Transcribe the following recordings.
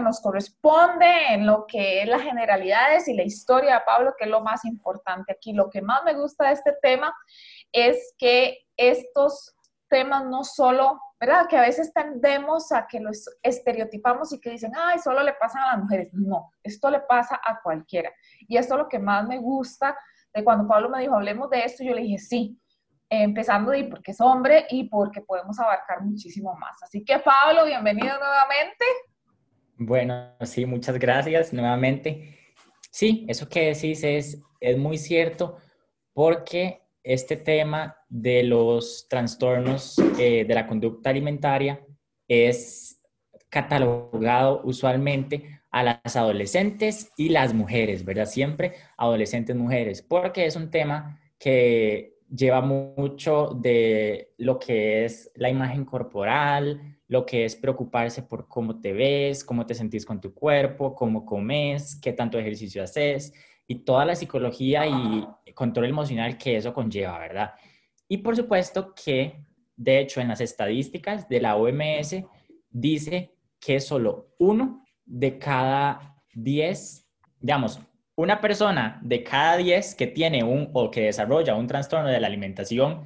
nos corresponde, en lo que es las generalidades y la historia de Pablo, que es lo más importante aquí. Lo que más me gusta de este tema es que estos temas no solo, ¿verdad? Que a veces tendemos a que los estereotipamos y que dicen, ay, solo le pasan a las mujeres. No, esto le pasa a cualquiera. Y esto es lo que más me gusta de cuando Pablo me dijo, hablemos de esto, yo le dije, sí, empezando de porque es hombre y porque podemos abarcar muchísimo más. Así que Pablo, bienvenido nuevamente. Bueno, sí, muchas gracias nuevamente. Sí, eso que decís es, es muy cierto porque este tema de los trastornos eh, de la conducta alimentaria es catalogado usualmente a las adolescentes y las mujeres, ¿verdad? Siempre adolescentes mujeres, porque es un tema que lleva mucho de lo que es la imagen corporal, lo que es preocuparse por cómo te ves, cómo te sentís con tu cuerpo, cómo comes, qué tanto ejercicio haces y toda la psicología y control emocional que eso conlleva, ¿verdad? Y por supuesto que, de hecho, en las estadísticas de la OMS dice que solo uno de cada diez, digamos, una persona de cada diez que tiene un o que desarrolla un trastorno de la alimentación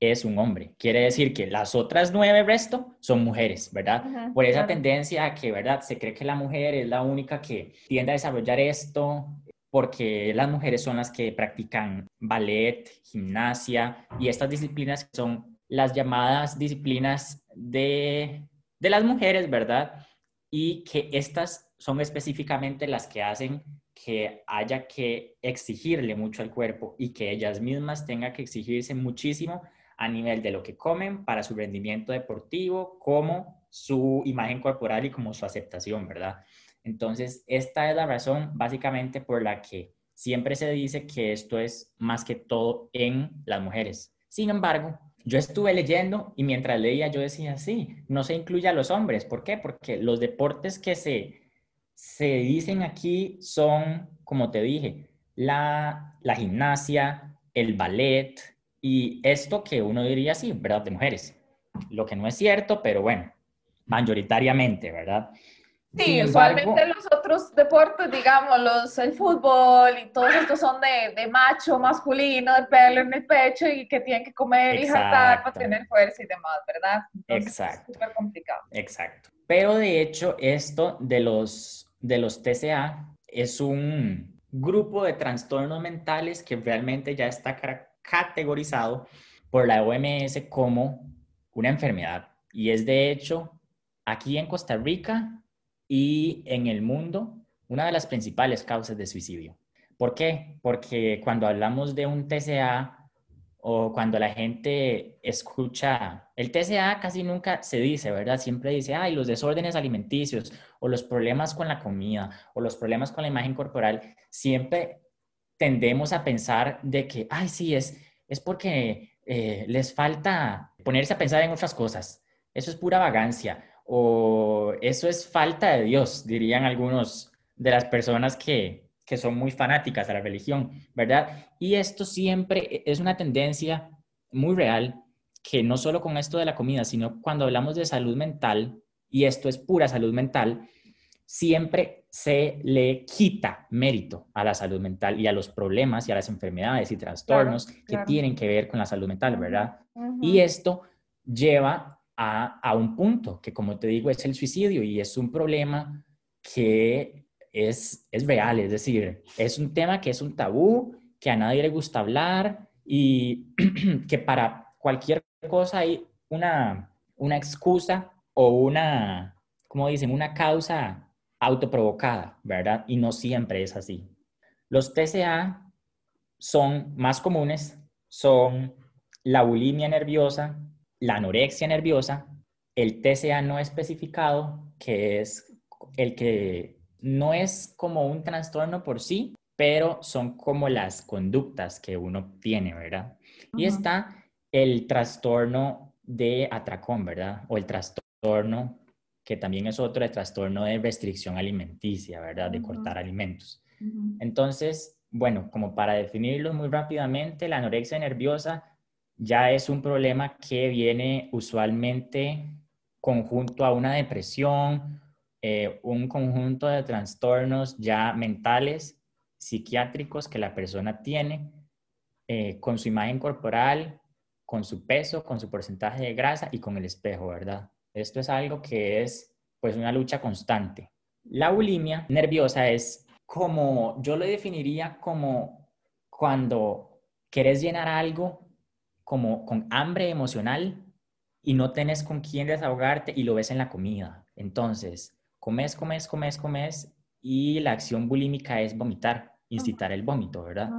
es un hombre. Quiere decir que las otras nueve resto son mujeres, ¿verdad? Por esa tendencia a que, ¿verdad? Se cree que la mujer es la única que tiende a desarrollar esto porque las mujeres son las que practican ballet, gimnasia y estas disciplinas son las llamadas disciplinas de, de las mujeres, ¿verdad? Y que estas son específicamente las que hacen que haya que exigirle mucho al cuerpo y que ellas mismas tengan que exigirse muchísimo a nivel de lo que comen para su rendimiento deportivo, como su imagen corporal y como su aceptación, ¿verdad? Entonces, esta es la razón básicamente por la que siempre se dice que esto es más que todo en las mujeres. Sin embargo, yo estuve leyendo y mientras leía yo decía, sí, no se incluye a los hombres. ¿Por qué? Porque los deportes que se se dicen aquí son, como te dije, la, la gimnasia, el ballet y esto que uno diría sí, ¿verdad? De mujeres. Lo que no es cierto, pero bueno, mayoritariamente, ¿verdad? Sí, usualmente los otros deportes, digamos, los, el fútbol y todos estos son de, de, macho masculino, de pelo en el pecho y que tienen que comer y jartar para tener fuerza y demás, ¿verdad? Exacto. Es súper complicado. Exacto. Pero de hecho, esto de los de los TCA es un grupo de trastornos mentales que realmente ya está categorizado por la OMS como una enfermedad. Y es de hecho aquí en Costa Rica y en el mundo una de las principales causas de suicidio. ¿Por qué? Porque cuando hablamos de un TCA o cuando la gente escucha, el TCA casi nunca se dice, ¿verdad? Siempre dice, ay, los desórdenes alimenticios o los problemas con la comida o los problemas con la imagen corporal, siempre tendemos a pensar de que, ay, sí, es, es porque eh, les falta ponerse a pensar en otras cosas. Eso es pura vagancia o eso es falta de Dios, dirían algunos de las personas que, que son muy fanáticas a la religión, ¿verdad? Y esto siempre es una tendencia muy real, que no solo con esto de la comida, sino cuando hablamos de salud mental, y esto es pura salud mental, siempre se le quita mérito a la salud mental y a los problemas y a las enfermedades y trastornos que tienen que ver con la salud mental, ¿verdad? Y esto lleva a, a, un punto que, como te digo, es el suicidio y es un problema que es, es real, es decir, es un tema que es un tabú, que a nadie le gusta hablar y que para cualquier cosa hay una, una excusa o una, como dicen, una causa autoprovocada, ¿verdad? Y no siempre es así. Los TCA son más comunes, son la bulimia nerviosa, la anorexia nerviosa, el TCA no especificado, que es el que no es como un trastorno por sí, pero son como las conductas que uno tiene, ¿verdad? Y está el trastorno de atracón, ¿verdad? O el trastorno, que también es otro, el trastorno de restricción alimenticia, ¿verdad? De cortar alimentos. Entonces, bueno, como para definirlo muy rápidamente, la anorexia nerviosa ya es un problema que viene usualmente conjunto a una depresión, eh, un conjunto de trastornos ya mentales, psiquiátricos que la persona tiene eh, con su imagen corporal, con su peso, con su porcentaje de grasa y con el espejo, ¿verdad? Esto es algo que es pues una lucha constante. La bulimia nerviosa es como, yo lo definiría como cuando quieres llenar algo como con hambre emocional y no tenés con quién desahogarte y lo ves en la comida. Entonces, comes, comes, comes, comes y la acción bulímica es vomitar, incitar el vómito, ¿verdad?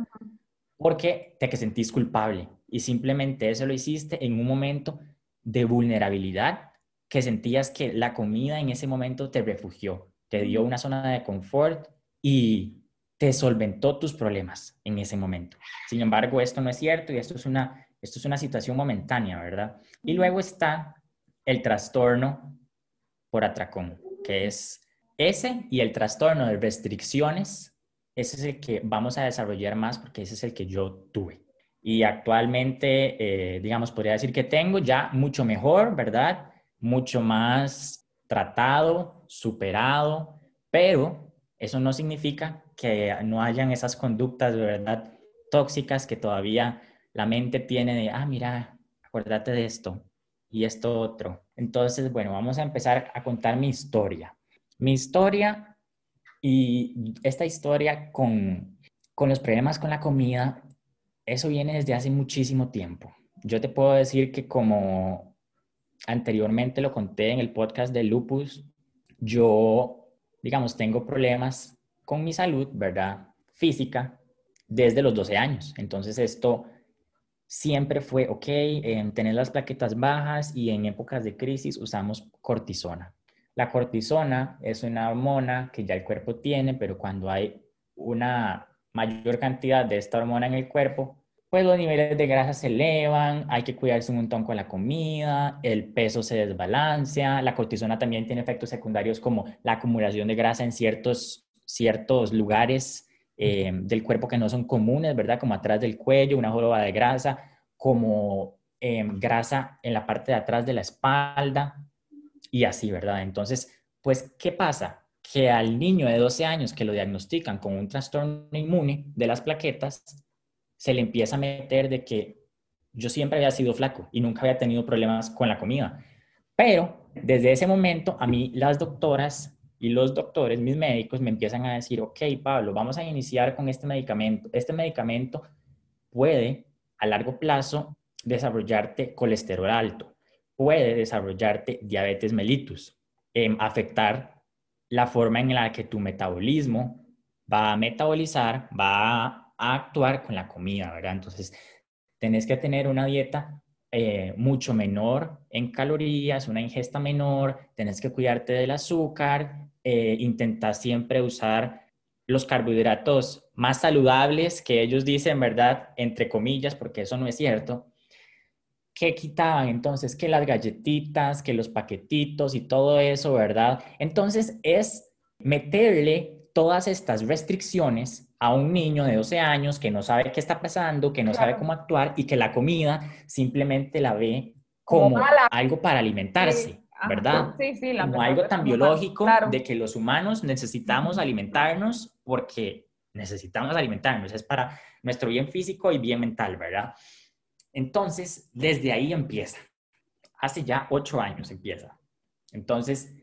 Porque te que sentís culpable y simplemente eso lo hiciste en un momento de vulnerabilidad que sentías que la comida en ese momento te refugió, te dio una zona de confort y te solventó tus problemas en ese momento. Sin embargo, esto no es cierto y esto es una, esto es una situación momentánea, ¿verdad? Y luego está el trastorno por atracón, que es ese y el trastorno de restricciones, ese es el que vamos a desarrollar más porque ese es el que yo tuve. Y actualmente, eh, digamos, podría decir que tengo ya mucho mejor, ¿verdad? Mucho más tratado, superado, pero eso no significa que no hayan esas conductas, ¿verdad? Tóxicas que todavía la mente tiene de, ah, mira, acuérdate de esto y esto otro. Entonces, bueno, vamos a empezar a contar mi historia. Mi historia y esta historia con, con los problemas con la comida, eso viene desde hace muchísimo tiempo. Yo te puedo decir que como anteriormente lo conté en el podcast de lupus, yo, digamos, tengo problemas con mi salud, ¿verdad? Física desde los 12 años. Entonces esto siempre fue, ok, en tener las plaquetas bajas y en épocas de crisis usamos cortisona. La cortisona es una hormona que ya el cuerpo tiene, pero cuando hay una mayor cantidad de esta hormona en el cuerpo, pues los niveles de grasa se elevan, hay que cuidarse un montón con la comida, el peso se desbalancea, la cortisona también tiene efectos secundarios como la acumulación de grasa en ciertos, ciertos lugares eh, del cuerpo que no son comunes, ¿verdad? Como atrás del cuello, una joroba de grasa, como eh, grasa en la parte de atrás de la espalda, y así, ¿verdad? Entonces, pues, ¿qué pasa? Que al niño de 12 años que lo diagnostican con un trastorno inmune de las plaquetas, se le empieza a meter de que yo siempre había sido flaco y nunca había tenido problemas con la comida. Pero desde ese momento a mí las doctoras y los doctores, mis médicos, me empiezan a decir, ok, Pablo, vamos a iniciar con este medicamento. Este medicamento puede a largo plazo desarrollarte colesterol alto puede desarrollarte diabetes mellitus, em, afectar la forma en la que tu metabolismo va a metabolizar, va actuar con la comida, ¿verdad? Entonces, tenés que tener una dieta eh, mucho menor en calorías, una ingesta menor, tenés que cuidarte del azúcar, eh, siempre usar los carbohidratos más saludables que ellos dicen, ¿verdad? Entre comillas, porque eso no es cierto, ¿Qué quitaban entonces? Que las galletitas, que los paquetitos y todo eso, ¿verdad? Entonces es meterle todas estas restricciones a un niño de 12 años que no sabe qué está pasando, que no sabe cómo actuar y que la comida simplemente la ve como, algo para alimentarse, ¿verdad? Sí, sí, la como algo tan biológico de que los humanos necesitamos alimentarnos porque necesitamos alimentarnos, es para nuestro bien físico y bien mental, ¿verdad? Entonces, desde ahí empieza. Hace ya ocho años empieza. Entonces,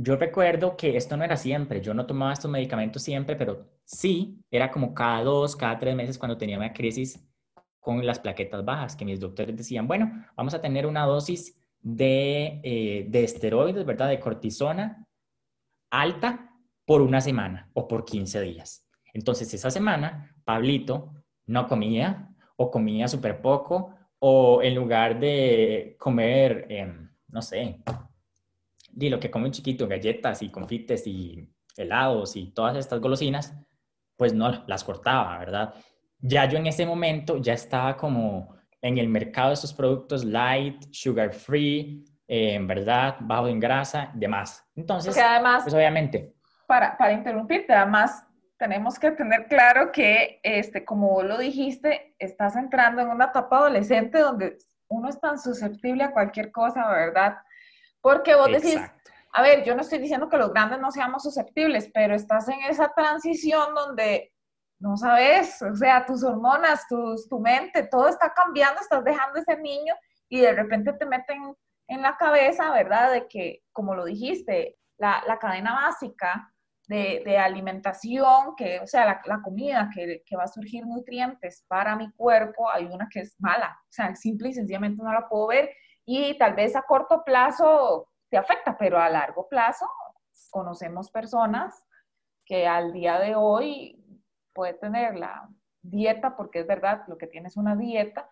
yo recuerdo que esto no era siempre. Yo no tomaba estos medicamentos siempre, pero sí, era como cada dos, cada tres meses cuando tenía una crisis con las plaquetas bajas, que mis doctores decían, bueno, vamos a tener una dosis de, eh, de esteroides, ¿verdad? De cortisona alta por una semana o por 15 días. Entonces, esa semana, Pablito no comía, o comía súper poco, o en lugar de comer, em, no sé, di lo que come un chiquito, galletas y confites y helados y todas estas golosinas, pues no las cortaba, ¿verdad? Ya yo en ese momento ya estaba como en el mercado de estos productos light, sugar free, en ¿verdad? Bajo en grasa, demás. Entonces, además, pues obviamente. Para, para interrumpirte, además, tenemos que tener claro que, este, como vos lo dijiste, estás entrando en una etapa adolescente donde uno es tan susceptible a cualquier cosa, ¿verdad? Porque vos decís, a ver, yo no estoy diciendo que los grandes no seamos susceptibles, pero estás en esa transición donde no sabes, o sea, tus hormonas, tu mente, todo está cambiando, estás dejando ese niño y de repente te meten en la cabeza, ¿verdad? De que, como lo dijiste, la, cadena básica de, alimentación, que, o sea, la, comida que, que, va a surgir nutrientes para mi cuerpo, hay una que es mala, o sea, simple y sencillamente no la puedo ver y tal vez a corto plazo te afecta, pero a largo plazo conocemos personas que al día de hoy puede tener la dieta, porque es verdad, lo que tiene es una dieta,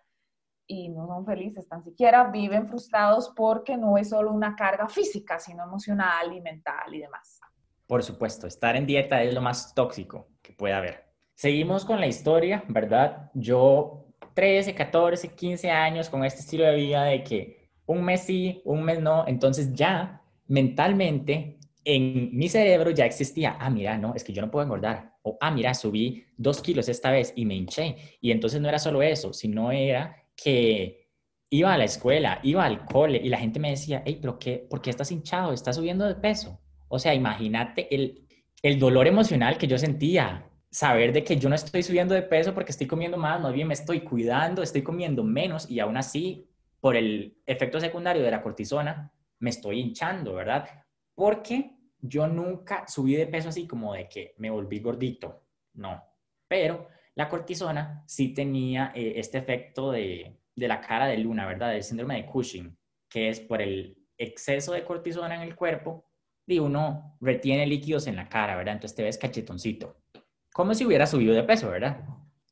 y no son felices, tan siquiera viven frustrados porque no es solo una carga física, sino emocional y mental y demás. Por supuesto, estar en dieta es lo más tóxico que puede haber. Seguimos con la historia, ¿verdad? Yo 13, 14, 15 años con este estilo de vida de que un mes sí, un mes no, entonces ya mentalmente en mi cerebro ya existía, ah, mira, no, es que yo no puedo engordar, o ah, mira, subí dos kilos esta vez y me hinché. Y entonces no era solo eso, sino era que iba a la escuela, iba al cole y la gente me decía, hey, pero qué, ¿por qué estás hinchado? ¿Estás subiendo de peso? O sea, imagínate el, el dolor emocional que yo sentía, saber de que yo no estoy subiendo de peso porque estoy comiendo más, más bien me estoy cuidando, estoy comiendo menos y aún así, por el efecto secundario de la cortisona, me estoy hinchando, ¿verdad? Porque yo nunca subí de peso así como de que me volví gordito, no. Pero la cortisona sí tenía eh, este efecto de, de, la cara de luna, ¿verdad? Del síndrome de Cushing, que es por el exceso de cortisona en el cuerpo y uno retiene líquidos en la cara, ¿verdad? Entonces te ves cachetoncito. Como si hubiera subido de peso, ¿verdad?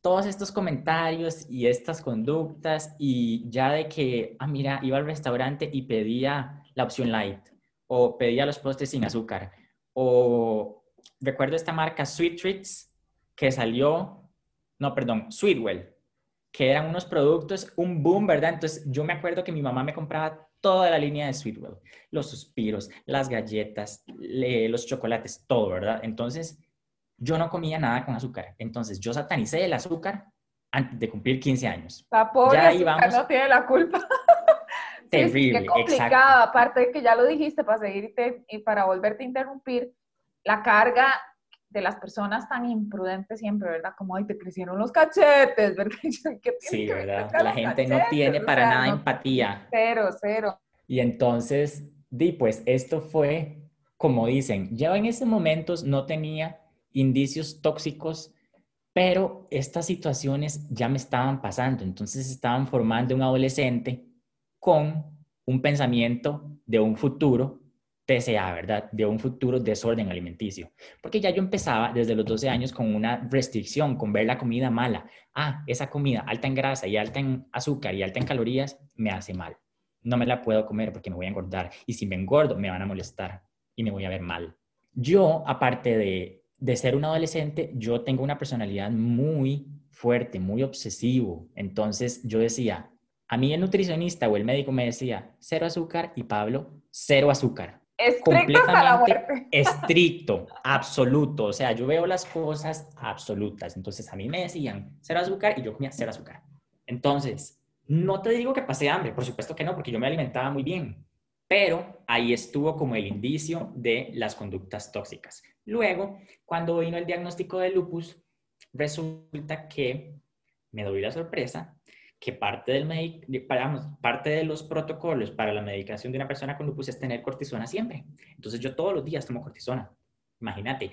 Todos estos comentarios y estas conductas y ya de que, ah, mira, iba al restaurante y pedía la opción light o pedía los postres sin azúcar. O recuerdo esta marca Sweet Treats que salió, no, perdón, Sweetwell, que eran unos productos, un boom, ¿verdad? Entonces yo me acuerdo que mi mamá me compraba toda la línea de Sweetwell, los suspiros, las galletas, los chocolates, todo, ¿verdad? Entonces yo no comía nada con azúcar. Entonces yo satanicé el azúcar antes de cumplir 15 años. La pobre ya no tiene la culpa. Terrible, qué complicado. Aparte de que ya lo dijiste, para seguirte y para volverte a interrumpir, la carga de las personas tan imprudentes siempre, ¿verdad? Como, ay, te crecieron los cachetes, ¿verdad? sí, ¿verdad? La gente no tiene para nada empatía. Cero, cero. Y entonces, di, pues esto fue, como dicen, ya en ese momento no tenía indicios tóxicos, pero estas situaciones ya me estaban pasando, entonces estaban formando un adolescente con un pensamiento de un futuro TCA, ¿verdad? De un futuro desorden alimenticio. Porque ya yo empezaba desde los 12 años con una restricción, con ver la comida mala. Ah, esa comida alta en grasa y alta en azúcar y alta en calorías me hace mal. No me la puedo comer porque me voy a engordar. Y si me engordo, me van a molestar y me voy a ver mal. Yo, aparte de, de ser un adolescente, yo tengo una personalidad muy fuerte, muy obsesivo. Entonces yo decía, a mí el nutricionista o el médico me decía, cero azúcar y Pablo, cero azúcar. Estricto completamente estricto, absoluto. O sea, yo veo las cosas absolutas. Entonces a mí me decían cero azúcar y yo comía cero azúcar. Entonces, no te digo que pasé hambre, por supuesto que no, porque yo me alimentaba muy bien. Pero ahí estuvo como el indicio de las conductas tóxicas. Luego, cuando vino el diagnóstico de lupus, resulta que me doy la sorpresa que parte, del parte de los protocolos para la medicación de una persona con lupus es tener cortisona siempre. Entonces yo todos los días tomo cortisona. Imagínate,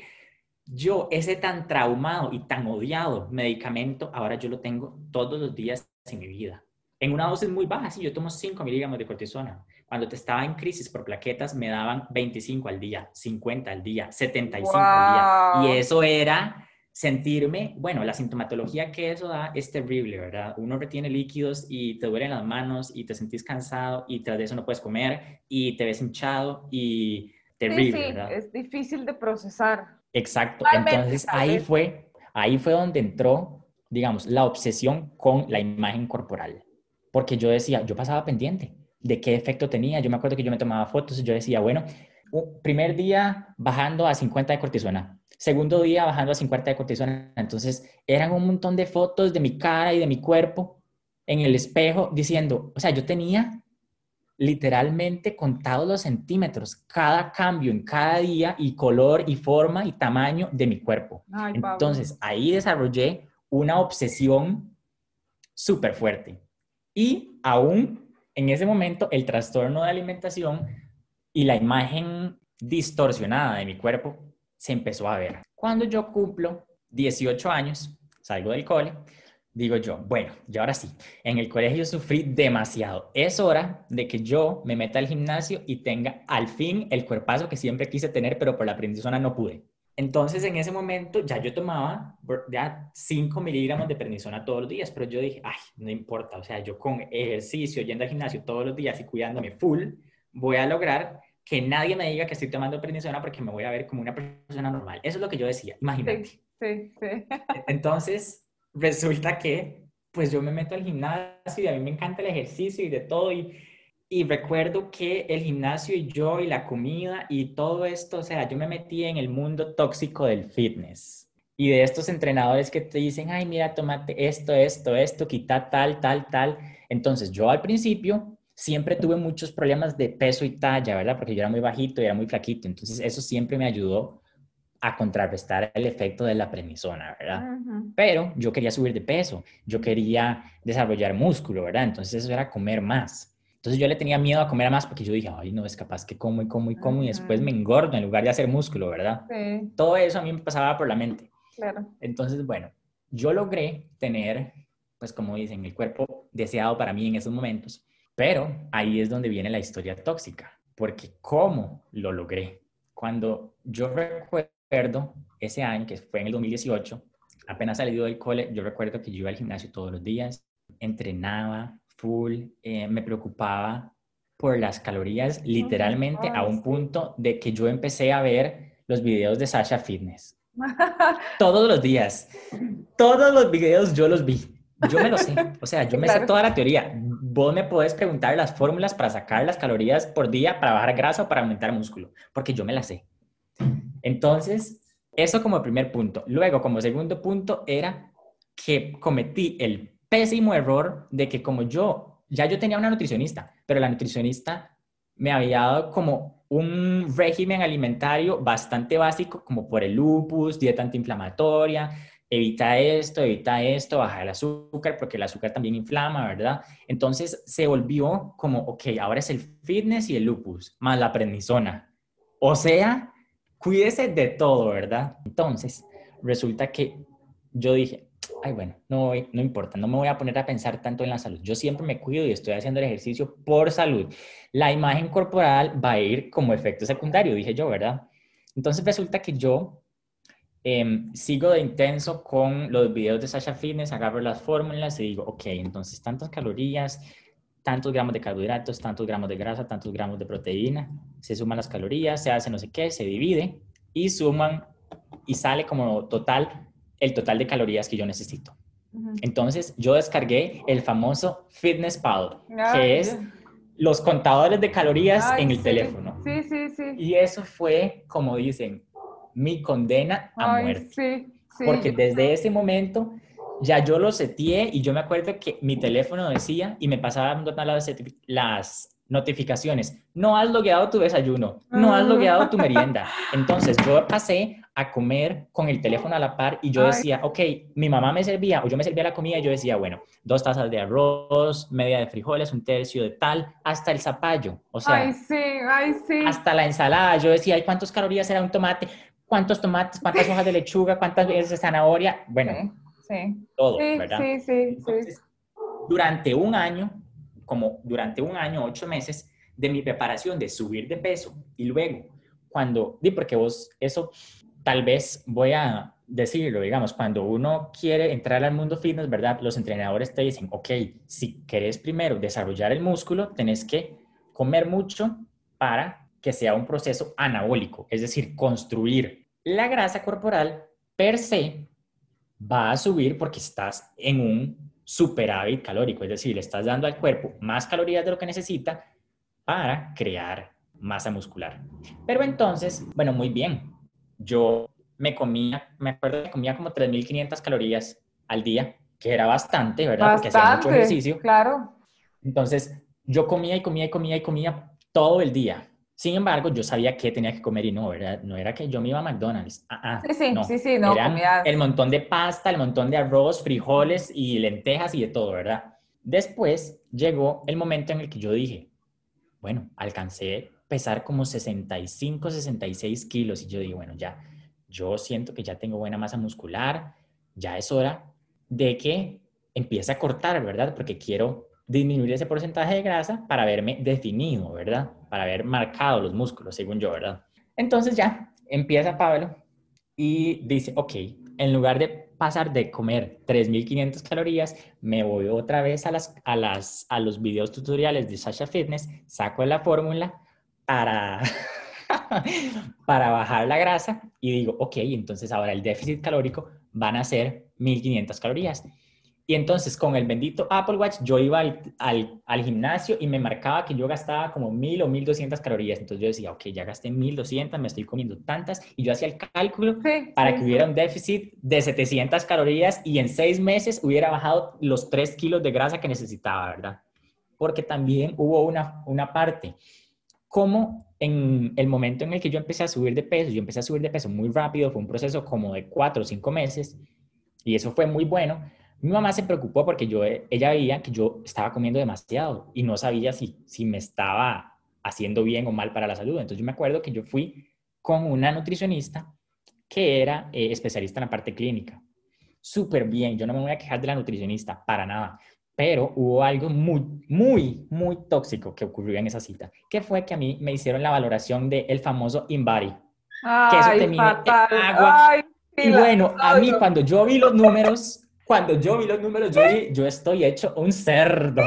yo ese tan traumado y tan odiado medicamento, ahora yo lo tengo todos los días en mi vida. En una dosis muy baja, sí, yo tomo 5 miligramos de cortisona. Cuando te estaba en crisis por plaquetas, me daban 25 al día, 50 al día, 75 al día. Y eso era sentirme, bueno, la sintomatología que eso da es terrible, ¿verdad? Uno retiene líquidos y te duelen las manos y te sentís cansado y tras de eso no puedes comer y te ves hinchado y terrible, sí, sí, ¿verdad? Es difícil de procesar. Exacto. Entonces ahí fue, ahí fue donde entró, digamos, la obsesión con la imagen corporal. Porque yo decía, yo pasaba pendiente de qué efecto tenía. Yo me acuerdo que yo me tomaba fotos y yo decía, bueno, primer día bajando a 50 de cortisona, segundo día bajando a 50 de cortisona. Entonces eran un montón de fotos de mi cara y de mi cuerpo en el espejo diciendo, o sea, yo tenía literalmente contado los centímetros, cada cambio en cada día y color y forma y tamaño de mi cuerpo. Entonces ahí desarrollé una obsesión súper fuerte. Y aún en ese momento el trastorno de alimentación y la imagen distorsionada de mi cuerpo se empezó a ver. Cuando yo cumplo 18 años, salgo del cole, digo yo, bueno, y ahora sí, en el colegio sufrí demasiado. Es hora de que yo me meta al gimnasio y tenga al fin el cuerpazo que siempre quise tener, pero por la prednisona no pude. Entonces, en ese momento ya yo tomaba ya 5 miligramos de prednisona todos los días, pero yo dije, ay, no importa, o sea, yo con ejercicio, yendo al gimnasio todos los días y cuidándome full, voy a lograr que nadie me diga que estoy tomando prednisona porque me voy a ver como una persona normal. Eso es lo que yo decía, imagínate. Sí, sí, sí. Entonces, resulta que pues yo me meto al gimnasio y a mí me encanta el ejercicio y de todo y, y recuerdo que el gimnasio y yo y la comida y todo esto, o sea, yo me metí en el mundo tóxico del fitness y de estos entrenadores que te dicen, ay, mira, tomate esto, esto, esto, quita tal, tal, tal. Entonces yo al principio siempre tuve muchos problemas de peso y talla, ¿verdad? Porque yo era muy bajito y era muy flaquito, entonces eso siempre me ayudó a contrarrestar el efecto de la prednisona, ¿verdad? Pero yo quería subir de peso, yo quería desarrollar músculo, ¿verdad? Entonces eso era comer más. Entonces yo le tenía miedo a comer más porque yo dije, ay, no, es capaz que como y como y como y después me engordo en lugar de hacer músculo, ¿verdad? Sí. Todo eso a mí me pasaba por la mente. Claro. Entonces, bueno, yo logré tener, pues como dicen, el cuerpo deseado para mí en esos momentos, pero ahí es donde viene la historia tóxica, porque ¿cómo lo logré? Cuando yo recuerdo recuerdo ese año, que fue en el 2018, apenas salido del cole, yo recuerdo que yo iba al gimnasio todos los días, entrenaba full, eh, me preocupaba por las calorías, literalmente a un punto de que yo empecé a ver los videos de Sasha Fitness. todos los días. Todos los videos yo los vi. Yo me lo sé. O sea, yo me sé toda la teoría. Vos me podés preguntar las fórmulas para sacar las calorías por día, para bajar grasa o para aumentar músculo, porque yo me las sé. Entonces, eso como primer punto. Luego, como segundo punto, era que cometí el pésimo error de que como yo, ya yo tenía una nutricionista, pero la nutricionista me había dado como un régimen alimentario bastante básico, como por el lupus, dieta antiinflamatoria, evita esto, evita esto, baja el azúcar, porque el azúcar también inflama, ¿verdad? Entonces se volvió como, ok, ahora es el fitness y el lupus, más la prednisona. O sea, cuídese de todo, ¿verdad? Entonces, resulta que yo dije, ay, bueno, no, no importa, no me voy a poner a pensar tanto en la salud. Yo siempre me cuido y estoy haciendo el ejercicio por salud. La imagen corporal va a ir como efecto secundario, dije yo, ¿verdad? Entonces resulta que yo em, sigo de intenso con los videos de Sasha Fitness, agarro las fórmulas y digo, ok, entonces tantas calorías, tantos gramos de carbohidratos, tantos gramos de grasa, tantos gramos de proteína, se suman las calorías, se hace no sé qué, se divide y suman y sale como total el total de calorías que yo necesito. Entonces yo descargué el famoso Fitness Pal, que es los contadores de calorías en el teléfono. Sí, sí, sí. Y eso fue, como dicen, mi condena a muerte. Porque desde ese momento ya yo lo seteé y yo me acuerdo que mi teléfono decía y me pasaban las, las notificaciones. No has logueado tu desayuno, no has logueado tu merienda. Entonces yo pasé a comer con el teléfono a la par y yo decía, ok, mi mamá me servía o yo me servía la comida y yo decía, bueno, dos tazas de arroz, media de frijoles, un tercio de tal, hasta el zapallo. O sea, ay, sí, ay, sí. hasta la ensalada. Yo decía, ¿y cuántas calorías era un tomate? ¿Cuántos tomates? ¿Cuántas hojas de lechuga? ¿Cuántas veces de zanahoria? Bueno, todo, ¿verdad? Sí, sí, sí. Durante un año, como durante un año, ocho meses, de mi preparación de subir de peso y luego cuando, di porque vos, eso tal vez voy a decirlo, digamos, cuando uno quiere entrar al mundo fitness, ¿verdad? Los entrenadores te dicen, ok, si querés primero desarrollar el músculo, tenés que comer mucho para que sea un proceso anabólico, es decir, construir la grasa corporal per se va a subir porque estás en un superávit calórico, es decir, le estás dando al cuerpo más calorías de lo que necesita para crear masa muscular. Pero entonces, bueno, muy bien, yo me comía, me acuerdo que comía como 3.500 calorías al día, que era bastante, ¿verdad? Bastante, porque hacía mucho ejercicio. Claro. Entonces, yo comía y comía y comía y comía todo el día. Sin embargo, yo sabía que tenía que comer y no, ¿verdad? No era que yo me iba a McDonald's. Ah, ah, sí, sí, no. sí, sí, no. el montón de pasta, el montón de arroz, frijoles y lentejas y de todo, ¿verdad? Después llegó el momento en el que yo dije, bueno, alcancé pesar como 65, 66 kilos y yo digo, bueno, ya, yo siento que ya tengo buena masa muscular, ya es hora de que empiece a cortar, ¿verdad? Porque quiero disminuir ese porcentaje de grasa para verme definido, ¿verdad? Para haber marcado los músculos, según yo, ¿verdad? Entonces ya empieza Pablo y dice, ok, en lugar de pasar de comer 3.500 calorías, me voy otra vez a, las, a, las, a los videos tutoriales de Sasha Fitness, saco la fórmula para, para bajar la grasa y digo, ok, entonces ahora el déficit calórico van a ser 1.500 calorías. Y entonces con el bendito Apple Watch yo iba al, gimnasio y me marcaba que yo gastaba como 1000 o 1200 calorías. Entonces yo decía, ok, ya gasté 1200, me estoy comiendo tantas. Y yo hacía el cálculo para que hubiera un déficit de 700 calorías y en seis meses hubiera bajado los 3 kilos de grasa que necesitaba, ¿verdad? Porque también hubo una, una parte. Como en el momento en el que yo empecé a subir de peso, yo empecé a subir de peso muy rápido, fue un proceso como de 4 o 5 meses y eso fue muy bueno mi mamá se preocupó porque yo, ella veía que yo estaba comiendo demasiado y no sabía si, si me estaba haciendo bien o mal para la salud. Entonces yo me acuerdo que yo fui con una nutricionista que era eh, especialista en la parte clínica. Súper bien, yo no me voy a quejar de la nutricionista, para nada. Pero hubo algo muy, muy, muy tóxico que ocurrió en esa cita, que fue que a mí me hicieron la valoración del el famoso InBody. que eso te agua. y bueno, a mí cuando yo vi los números, cuando yo vi los números, yo, yo estoy hecho un cerdo.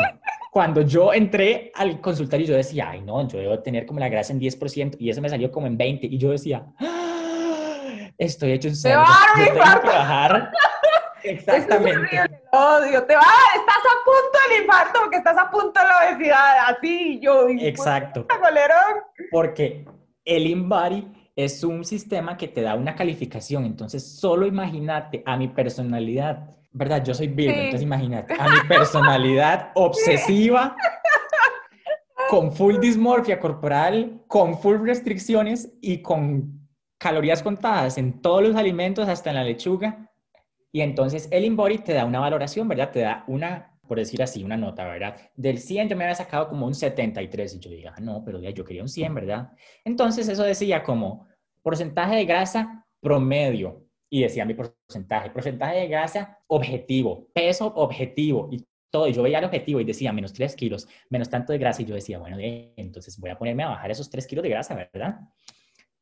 Cuando yo entré al consultorio, yo decía, ay, no, yo debo tener como la grasa en 10% y eso me salió como en 20%. Y yo decía, ah, estoy hecho un cerdo. Yo tengo que bajar. Exactamente. odio. Te va, estás a punto del infarto porque estás a punto de la obesidad. Así yo. Exacto. Porque el InBody es un sistema que te da una calificación. Entonces, solo imagínate a mi personalidad ¿verdad? Yo soy Virgo, entonces imagínate, a mi personalidad obsesiva, con full dismorfia corporal, con full restricciones y con calorías contadas en todos los alimentos, hasta en la lechuga. Y entonces el InBody te da una valoración, ¿verdad? Te da una, por decir así, una nota, ¿verdad? Del 100 yo me había sacado como un 73 y yo dije, ah, no, pero ya yo quería un 100, ¿verdad? Entonces eso decía como porcentaje de grasa promedio, y decía mi porcentaje, porcentaje de grasa objetivo, peso objetivo y todo. Y yo veía el objetivo y decía menos 3 kilos, menos tanto de grasa. Y yo decía, bueno, entonces voy a ponerme a bajar esos 3 kilos de grasa, ¿verdad?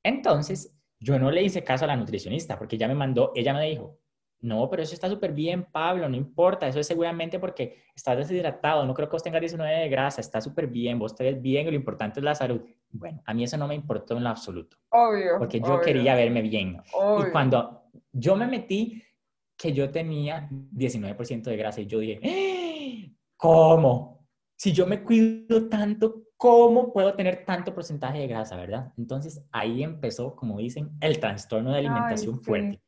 Entonces, yo no le hice caso a la nutricionista porque ella me mandó, ella me dijo, no, pero eso está súper bien, Pablo, no importa, eso es seguramente porque estás deshidratado, no creo que vos tengas 19 de grasa, está súper bien, vos te ves bien lo importante es la salud. Bueno, a mí eso no me importó en lo absoluto. Obvio. Porque yo quería verme bien. Y cuando yo me metí que yo tenía 19% de grasa y yo dije, ¡Ah! ¿cómo? Si yo me cuido tanto, ¿cómo puedo tener tanto porcentaje de grasa, verdad? Entonces ahí empezó, como dicen, el trastorno de alimentación fuerte.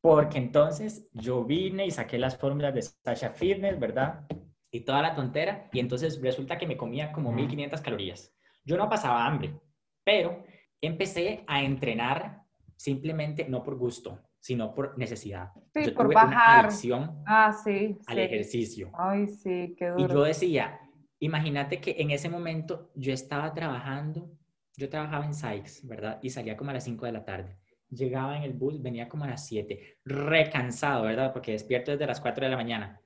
Porque entonces yo vine y saqué las fórmulas de Sasha Fitness, ¿verdad? Y toda la tontera. Y entonces resulta que me comía como 1500 calorías. Yo no pasaba hambre, pero empecé a entrenar simplemente no por gusto, sino por necesidad. Sí, yo por tuve bajar. Una adicción ah, sí, al ejercicio. Ay, sí, qué duro. Y yo decía, imagínate que en ese momento yo estaba trabajando, yo trabajaba en Sykes, ¿verdad? Y salía como a las 5 de la tarde. Llegaba en el bus, venía como a las 7, recansado, ¿verdad? Porque despierto desde las 4 de la mañana.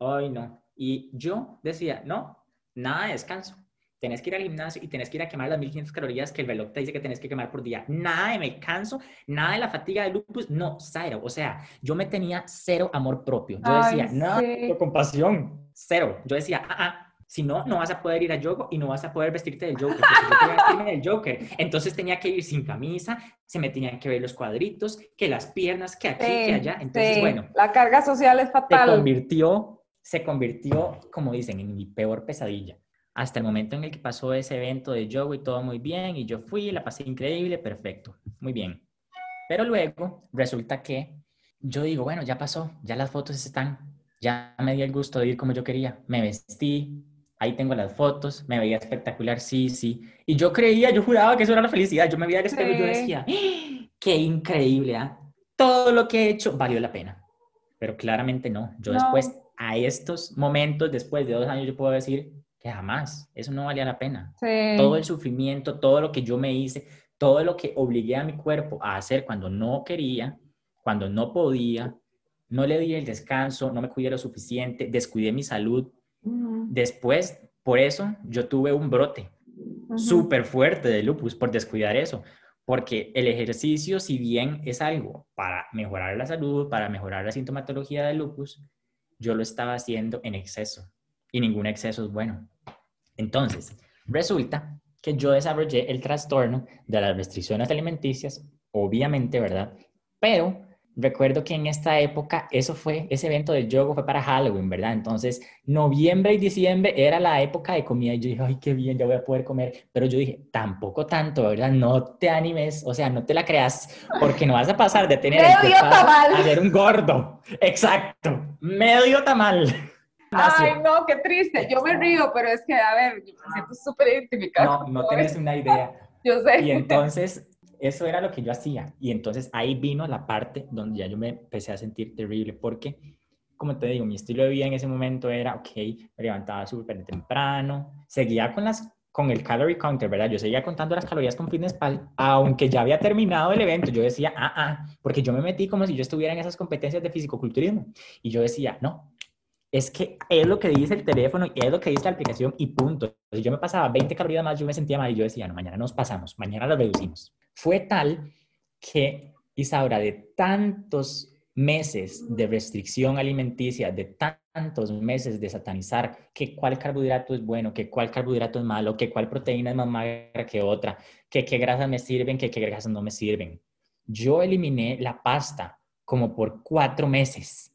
Ay, no. Y yo decía, no, nada de descanso tenés que ir al gimnasio y tenés que ir a quemar las 1500 calorías que el reloj te dice que tenés que quemar por día. Nada de me canso, nada de la fatiga de lupus, no, cero. O sea, yo me tenía cero amor propio. Yo decía, no, compasión, cero. Yo decía, ah, ah, si no, no vas a poder ir a yoga y no vas a poder vestirte del Joker. Yo del Joker. Entonces tenía que ir sin camisa, se me tenían que ver los cuadritos, que las piernas, que aquí, que allá. Entonces, bueno. La carga social es fatal. Se convirtió, se convirtió, como dicen, en mi peor pesadilla hasta el momento en el que pasó ese evento de yoga y todo muy bien, y yo fui, la pasé increíble, perfecto, muy bien. Pero luego resulta que yo digo, bueno, ya pasó, ya las fotos están, ya me di el gusto de ir como yo quería, me vestí, Ahí tengo las fotos, me veía espectacular, sí, sí. Y yo creía, yo juraba que eso era la felicidad. Yo me veía al espejo y yo decía, ¡Ah! qué increíble, ¿ah? Todo lo que he hecho valió la pena. Pero claramente no. Yo después, a estos momentos, después de dos años, yo puedo decir que jamás, eso no valía la pena. Todo el sufrimiento, todo lo que yo me hice, todo lo que obligué a mi cuerpo a hacer cuando no quería, cuando no podía, no le di el descanso, no me cuidé lo suficiente, descuidé mi salud, Después, por eso, yo tuve un brote súper fuerte de lupus por descuidar eso. Porque el ejercicio, si bien es algo para mejorar la salud, para mejorar la sintomatología del lupus, yo lo estaba haciendo en exceso. Y ningún exceso es bueno. Entonces, resulta que yo desarrollé el trastorno de las restricciones alimenticias, obviamente, ¿verdad? Pero recuerdo que en esta época, eso fue, ese evento del yoga fue para Halloween, ¿verdad? Entonces, noviembre y diciembre era la época de comida y yo dije, ay, qué bien, ya voy a poder comer. Pero yo dije, tampoco tanto, ¿verdad? No te animes, o sea, no te la creas, porque no vas a pasar de tener medio tamal. a ser un gordo. Exacto, medio tamal. Ay, no, qué triste. Yo me río, pero es que, a ver, yo me siento súper identificado. No, no tienes una idea. Yo sé. Y entonces eso era lo que yo hacía. Y entonces ahí vino la parte donde ya yo me empecé a sentir terrible porque, como te digo, mi estilo de vida en ese momento era, ok, me levantaba súper temprano, seguía con las con el calorie counter, ¿verdad? Yo seguía contando las calorías con FitnessPal, aunque ya había terminado el evento, yo decía, ah, ah, porque yo me metí como si yo estuviera en esas competencias de fisicoculturismo. Y yo decía, no, es que es lo que dice el teléfono y es lo que dice la aplicación y punto. Yo me pasaba 20 calorías más, yo me sentía mal y yo decía, no, mañana nos pasamos, mañana lo reducimos. Fue tal que Isaura, de tantos meses de restricción alimenticia, de tantos meses de satanizar que cuál carbohidrato es bueno, que cuál carbohidrato es malo, que cuál proteína es más magra que otra, que qué grasas me sirven, que qué grasas no me sirven. Yo eliminé la pasta como por cuatro meses,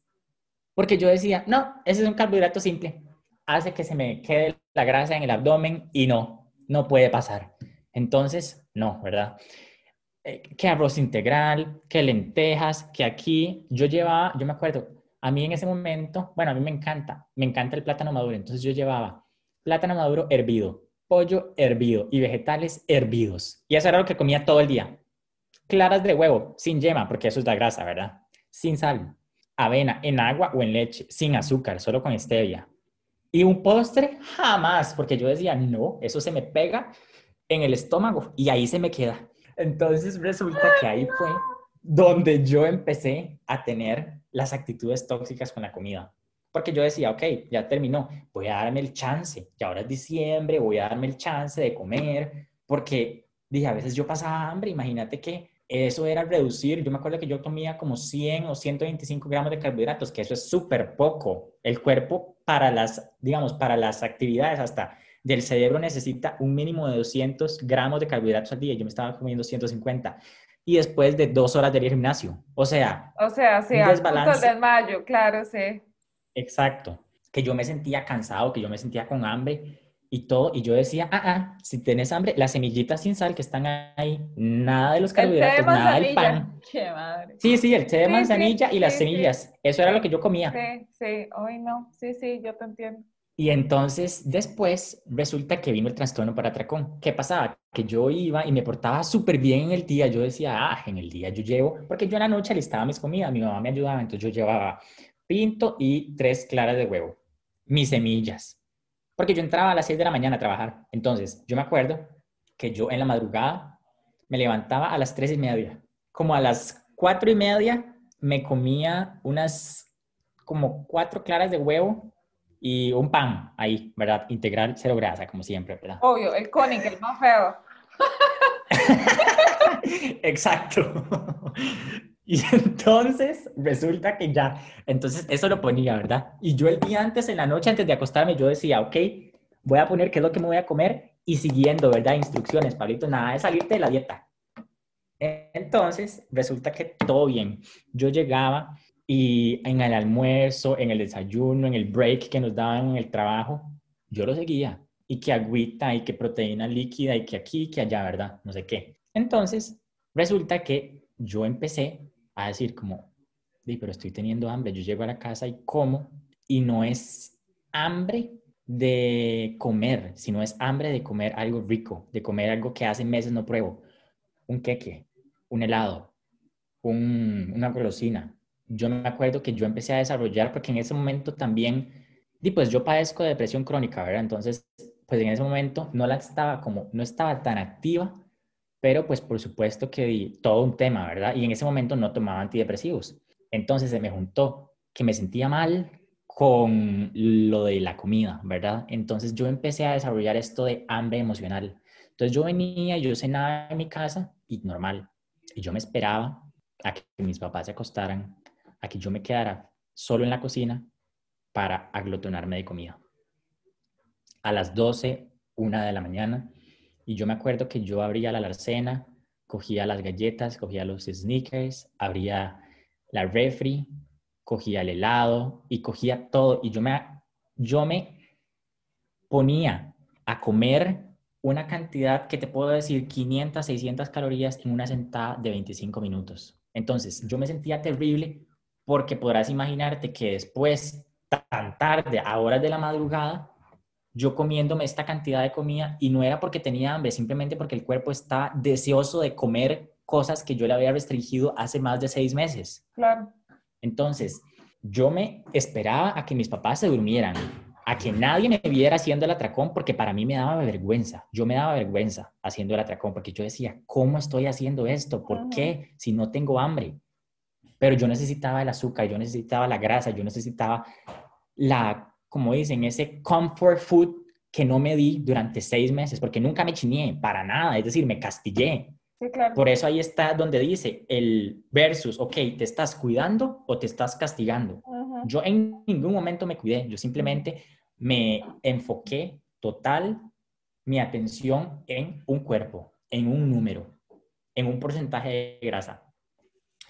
porque yo decía, no, ese es un carbohidrato simple, hace que se me quede la grasa en el abdomen y no, no puede pasar. Entonces, no, ¿verdad? Eh, que arroz integral, que lentejas, que aquí yo llevaba, yo me acuerdo, a mí en ese momento, bueno, a mí me encanta, me encanta el plátano maduro, entonces yo llevaba plátano maduro hervido, pollo hervido y vegetales hervidos. Y eso era lo que comía todo el día. Claras de huevo, sin yema, porque eso es la grasa, ¿verdad? Sin sal. Avena, en agua o en leche, sin azúcar, solo con stevia. Y un postre, jamás, porque yo decía, no, eso se me pega en el estómago y ahí se me queda. Entonces resulta que ahí fue donde yo empecé a tener las actitudes tóxicas con la comida. Porque yo decía, ok, ya terminó, voy a darme el chance, ya ahora es diciembre, voy a darme el chance de comer, porque dije, a veces yo pasaba hambre, imagínate que eso era reducir, yo me acuerdo que yo comía como 100 o 125 gramos de carbohidratos, que eso es súper poco. El cuerpo para las, digamos, para las actividades hasta del cerebro necesita un mínimo de 200 gramos de carbohidratos al día. Yo me estaba comiendo 150. Y después de dos horas del gimnasio. O sea, o sea, sí, al mayo, claro, sí. Exacto. Que yo me sentía cansado, que yo me sentía con hambre y todo. Y yo decía, ah, ah, si tienes hambre, las semillitas sin sal que están ahí, nada de los carbohidratos, nada del pan. Qué madre. Sí, sí, el té de manzanilla y las semillas. Eso era lo que yo comía. Sí, sí, hoy no. Sí, sí, yo te entiendo. Y entonces después resulta que vino el trastorno para atracón. ¿Qué pasaba? Que yo iba y me portaba súper bien en el día. Yo decía, ah, en el día yo llevo, porque yo en la noche listaba mis comidas, mi mamá me ayudaba, entonces yo llevaba pinto y tres claras de huevo, mis semillas, porque yo entraba a las 6 de la mañana a trabajar. Entonces yo me acuerdo que yo en la madrugada me levantaba a las tres y media. Como a las cuatro y media me comía unas como cuatro claras de huevo y un pan ahí, ¿verdad? Integral, cero grasa, como siempre, ¿verdad? Obvio, el Koenig, el más feo. Exacto. Y entonces resulta que ya, entonces eso lo ponía, ¿verdad? Y yo el día antes, en la noche, antes de acostarme, yo decía, ok, voy a poner qué es lo que me voy a comer y siguiendo, ¿verdad? Instrucciones, Pablito, nada de salirte de la dieta. Entonces, resulta que todo bien. Yo llegaba y en el almuerzo, en el desayuno, en el break que nos daban en el trabajo, yo lo seguía. Y que agüita, y que proteína líquida, y que aquí, que allá, ¿verdad? No sé qué. Entonces, resulta que yo empecé a decir como, pero estoy teniendo hambre, yo llego a la casa y como, y no es hambre de comer, sino es hambre de comer algo rico, de comer algo que hace meses no pruebo. Un queque, un helado, una golosina. Yo me acuerdo que yo empecé a desarrollar, porque en ese momento también, y pues yo padezco de depresión crónica, ¿verdad? Entonces, pues en ese momento no la estaba como, no estaba tan activa, pero pues por supuesto que todo un tema, ¿verdad? Y en ese momento no tomaba antidepresivos. Entonces se me juntó que me sentía mal con lo de la comida, ¿verdad? Entonces yo empecé a desarrollar esto de hambre emocional. Entonces yo venía, yo cenaba en mi casa y normal. Y yo me esperaba a que mis papás se acostaran, a que yo me quedara solo en la cocina para aglutinarme de comida. A las 12, una de la mañana, y yo me acuerdo que yo abría la alacena, cogía las galletas, cogía los sneakers, abría la refri, cogía el helado y cogía todo. Y yo me, yo me ponía a comer una cantidad que te puedo decir 500, 600 calorías en una sentada de 25 minutos. Entonces, yo me sentía terrible porque podrás imaginarte que después, tan tarde, a horas de la madrugada, yo comiéndome esta cantidad de comida y no era porque tenía hambre, simplemente porque el cuerpo está deseoso de comer cosas que yo le había restringido hace más de seis meses. Claro. Entonces, yo me esperaba a que mis papás se durmieran, a que nadie me viera haciendo el atracón, porque para mí me daba vergüenza. Yo me daba vergüenza haciendo el atracón, porque yo decía, ¿cómo estoy haciendo esto? ¿Por qué? Si no tengo hambre. Pero yo necesitaba el azúcar, yo necesitaba la grasa, yo necesitaba la como dicen, ese comfort food que no me di durante seis meses, porque nunca me chiné para nada, es decir, me castillé. Por eso ahí está donde dice el versus, ok, ¿te estás cuidando o te estás castigando? Yo en ningún momento me cuidé, yo simplemente me enfoqué total mi atención en un cuerpo, en un número, en un porcentaje de grasa.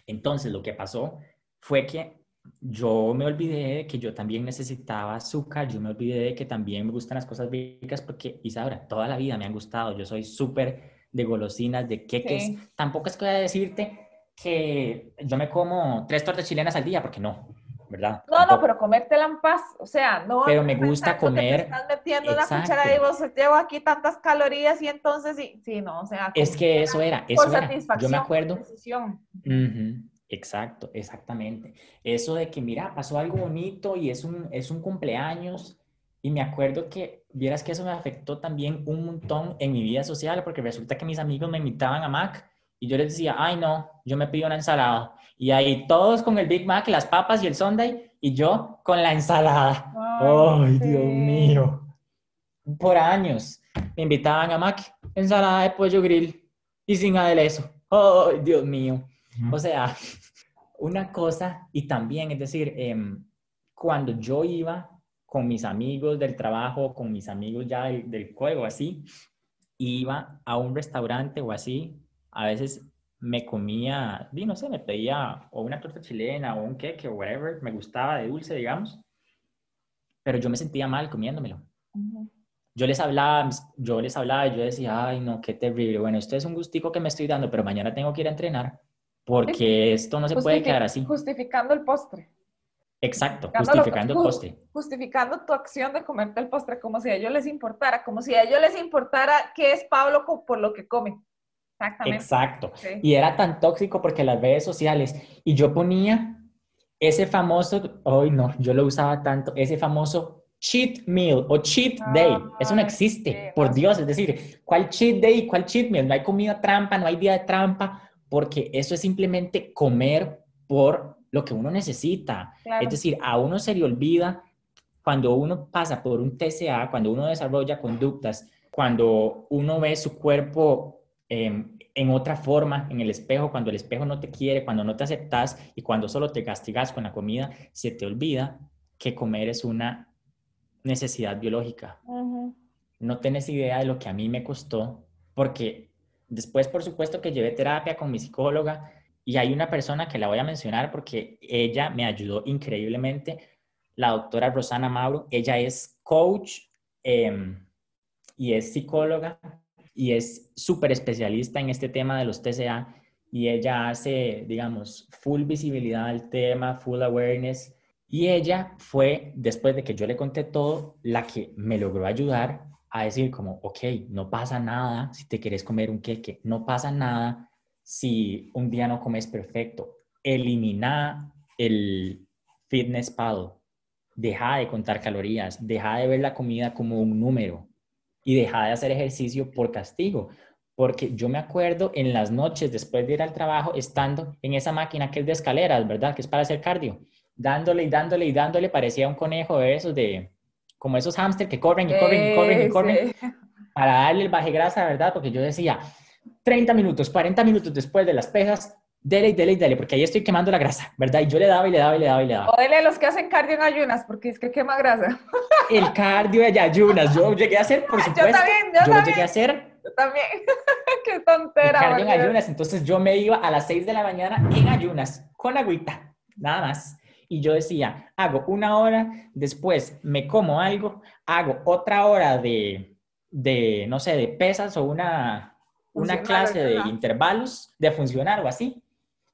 Entonces lo que pasó fue que yo me olvidé de que yo también necesitaba azúcar, yo me olvidé de que también me gustan las cosas ricas porque, Isabra, toda la vida me han gustado, yo soy súper de golosinas, de queques. Tampoco es que voy a decirte que yo me como tres tortas chilenas al día, porque no, ¿verdad? No, no, pero comértela en paz, o sea, no. Pero me gusta comer. estás metiendo una cuchara y vos llevo aquí tantas calorías y entonces, sí, sí no, o sea. Es que eso era, eso era. Yo me acuerdo. Exacto, exactamente. Eso de que, mira, pasó algo bonito y es un, es un cumpleaños. Y me acuerdo que, vieras que eso me afectó también un montón en mi vida social, porque resulta que mis amigos me invitaban a Mac y yo les decía, ay no, yo me pido una ensalada. Y ahí todos con el Big Mac, las papas y el Sunday, y yo con la ensalada. Ay, Dios mío. Por años me invitaban a Mac, ensalada de pollo grill y sin aderezo. Ay, Dios mío. O sea, una cosa, y también, es decir, em, cuando yo iba con mis amigos del trabajo, con mis amigos ya del, juego, así, iba a un restaurante o así, a veces me comía, no sé, me pedía o una torta chilena o un queque o whatever, me gustaba de dulce, digamos, pero yo me sentía mal comiéndomelo. Yo les hablaba, yo les hablaba y yo decía, ay, no, qué terrible. Bueno, esto es un gustico que me estoy dando, pero mañana tengo que ir a entrenar porque esto no se puede quedar así. Justificando el postre. Exacto, justificando el postre. Justificando tu acción de comerte el postre como si a ellos les importara, como si a ellos les importara qué es Pablo por lo que come. Exactamente. Exacto. Y era tan tóxico porque las redes sociales, y yo ponía ese famoso, hoy no, yo lo usaba tanto, ese famoso cheat meal o cheat day. Eso no existe, por Dios. Es decir, ¿cuál cheat day? ¿Cuál cheat meal? No hay comida trampa, no hay día de trampa porque eso es simplemente comer por lo que uno necesita. Es decir, a uno se le olvida cuando uno pasa por un TCA, cuando uno desarrolla conductas, cuando uno ve su cuerpo em, en otra forma, en el espejo, cuando el espejo no te quiere, cuando no te aceptas y cuando solo te castigas con la comida, se te olvida que comer es una necesidad biológica. No tienes idea de lo que a mí me costó, porque Después, por supuesto, que llevé terapia con mi psicóloga y hay una persona que la voy a mencionar porque ella me ayudó increíblemente, la doctora Rosana Mauro. Ella es coach em, y es psicóloga y es súper especialista en este tema de los TCA y ella hace, digamos, full visibilidad al tema, full awareness Y ella fue, después de que yo le conté todo, la que me logró ayudar a decir como, ok, no pasa nada si te quieres comer un queque, no pasa nada si un día no comes perfecto. Elimina el fitness paddle, deja de contar calorías, deja de ver la comida como un número y deja de hacer ejercicio por castigo. Porque yo me acuerdo en las noches después de ir al trabajo, estando en esa máquina que es de escaleras, ¿verdad? Que es para hacer cardio, dándole y dándole y dándole, parecía un conejo de esos de, como esos hámster que corren y corren y corren y corren, para darle el baje grasa, ¿verdad? Porque yo decía, 30 minutos, 40 minutos después de las pesas, dele y dele y dele, porque ahí estoy quemando la grasa, ¿verdad? Y yo le daba y le daba y le daba y le daba. O dele a los que hacen cardio en ayunas, porque es que quema grasa. El cardio de ayunas, yo llegué a hacer, por supuesto. Yo también, yo, yo también. llegué a hacer. Yo también. Qué tontera. El cardio en ayunas, entonces yo me iba a las 6 de la mañana en ayunas, con agüita, nada más. Y yo decía, hago una hora, después me como algo, hago otra hora de, de no sé, de pesas o una, una clase de intervalos de funcionar o así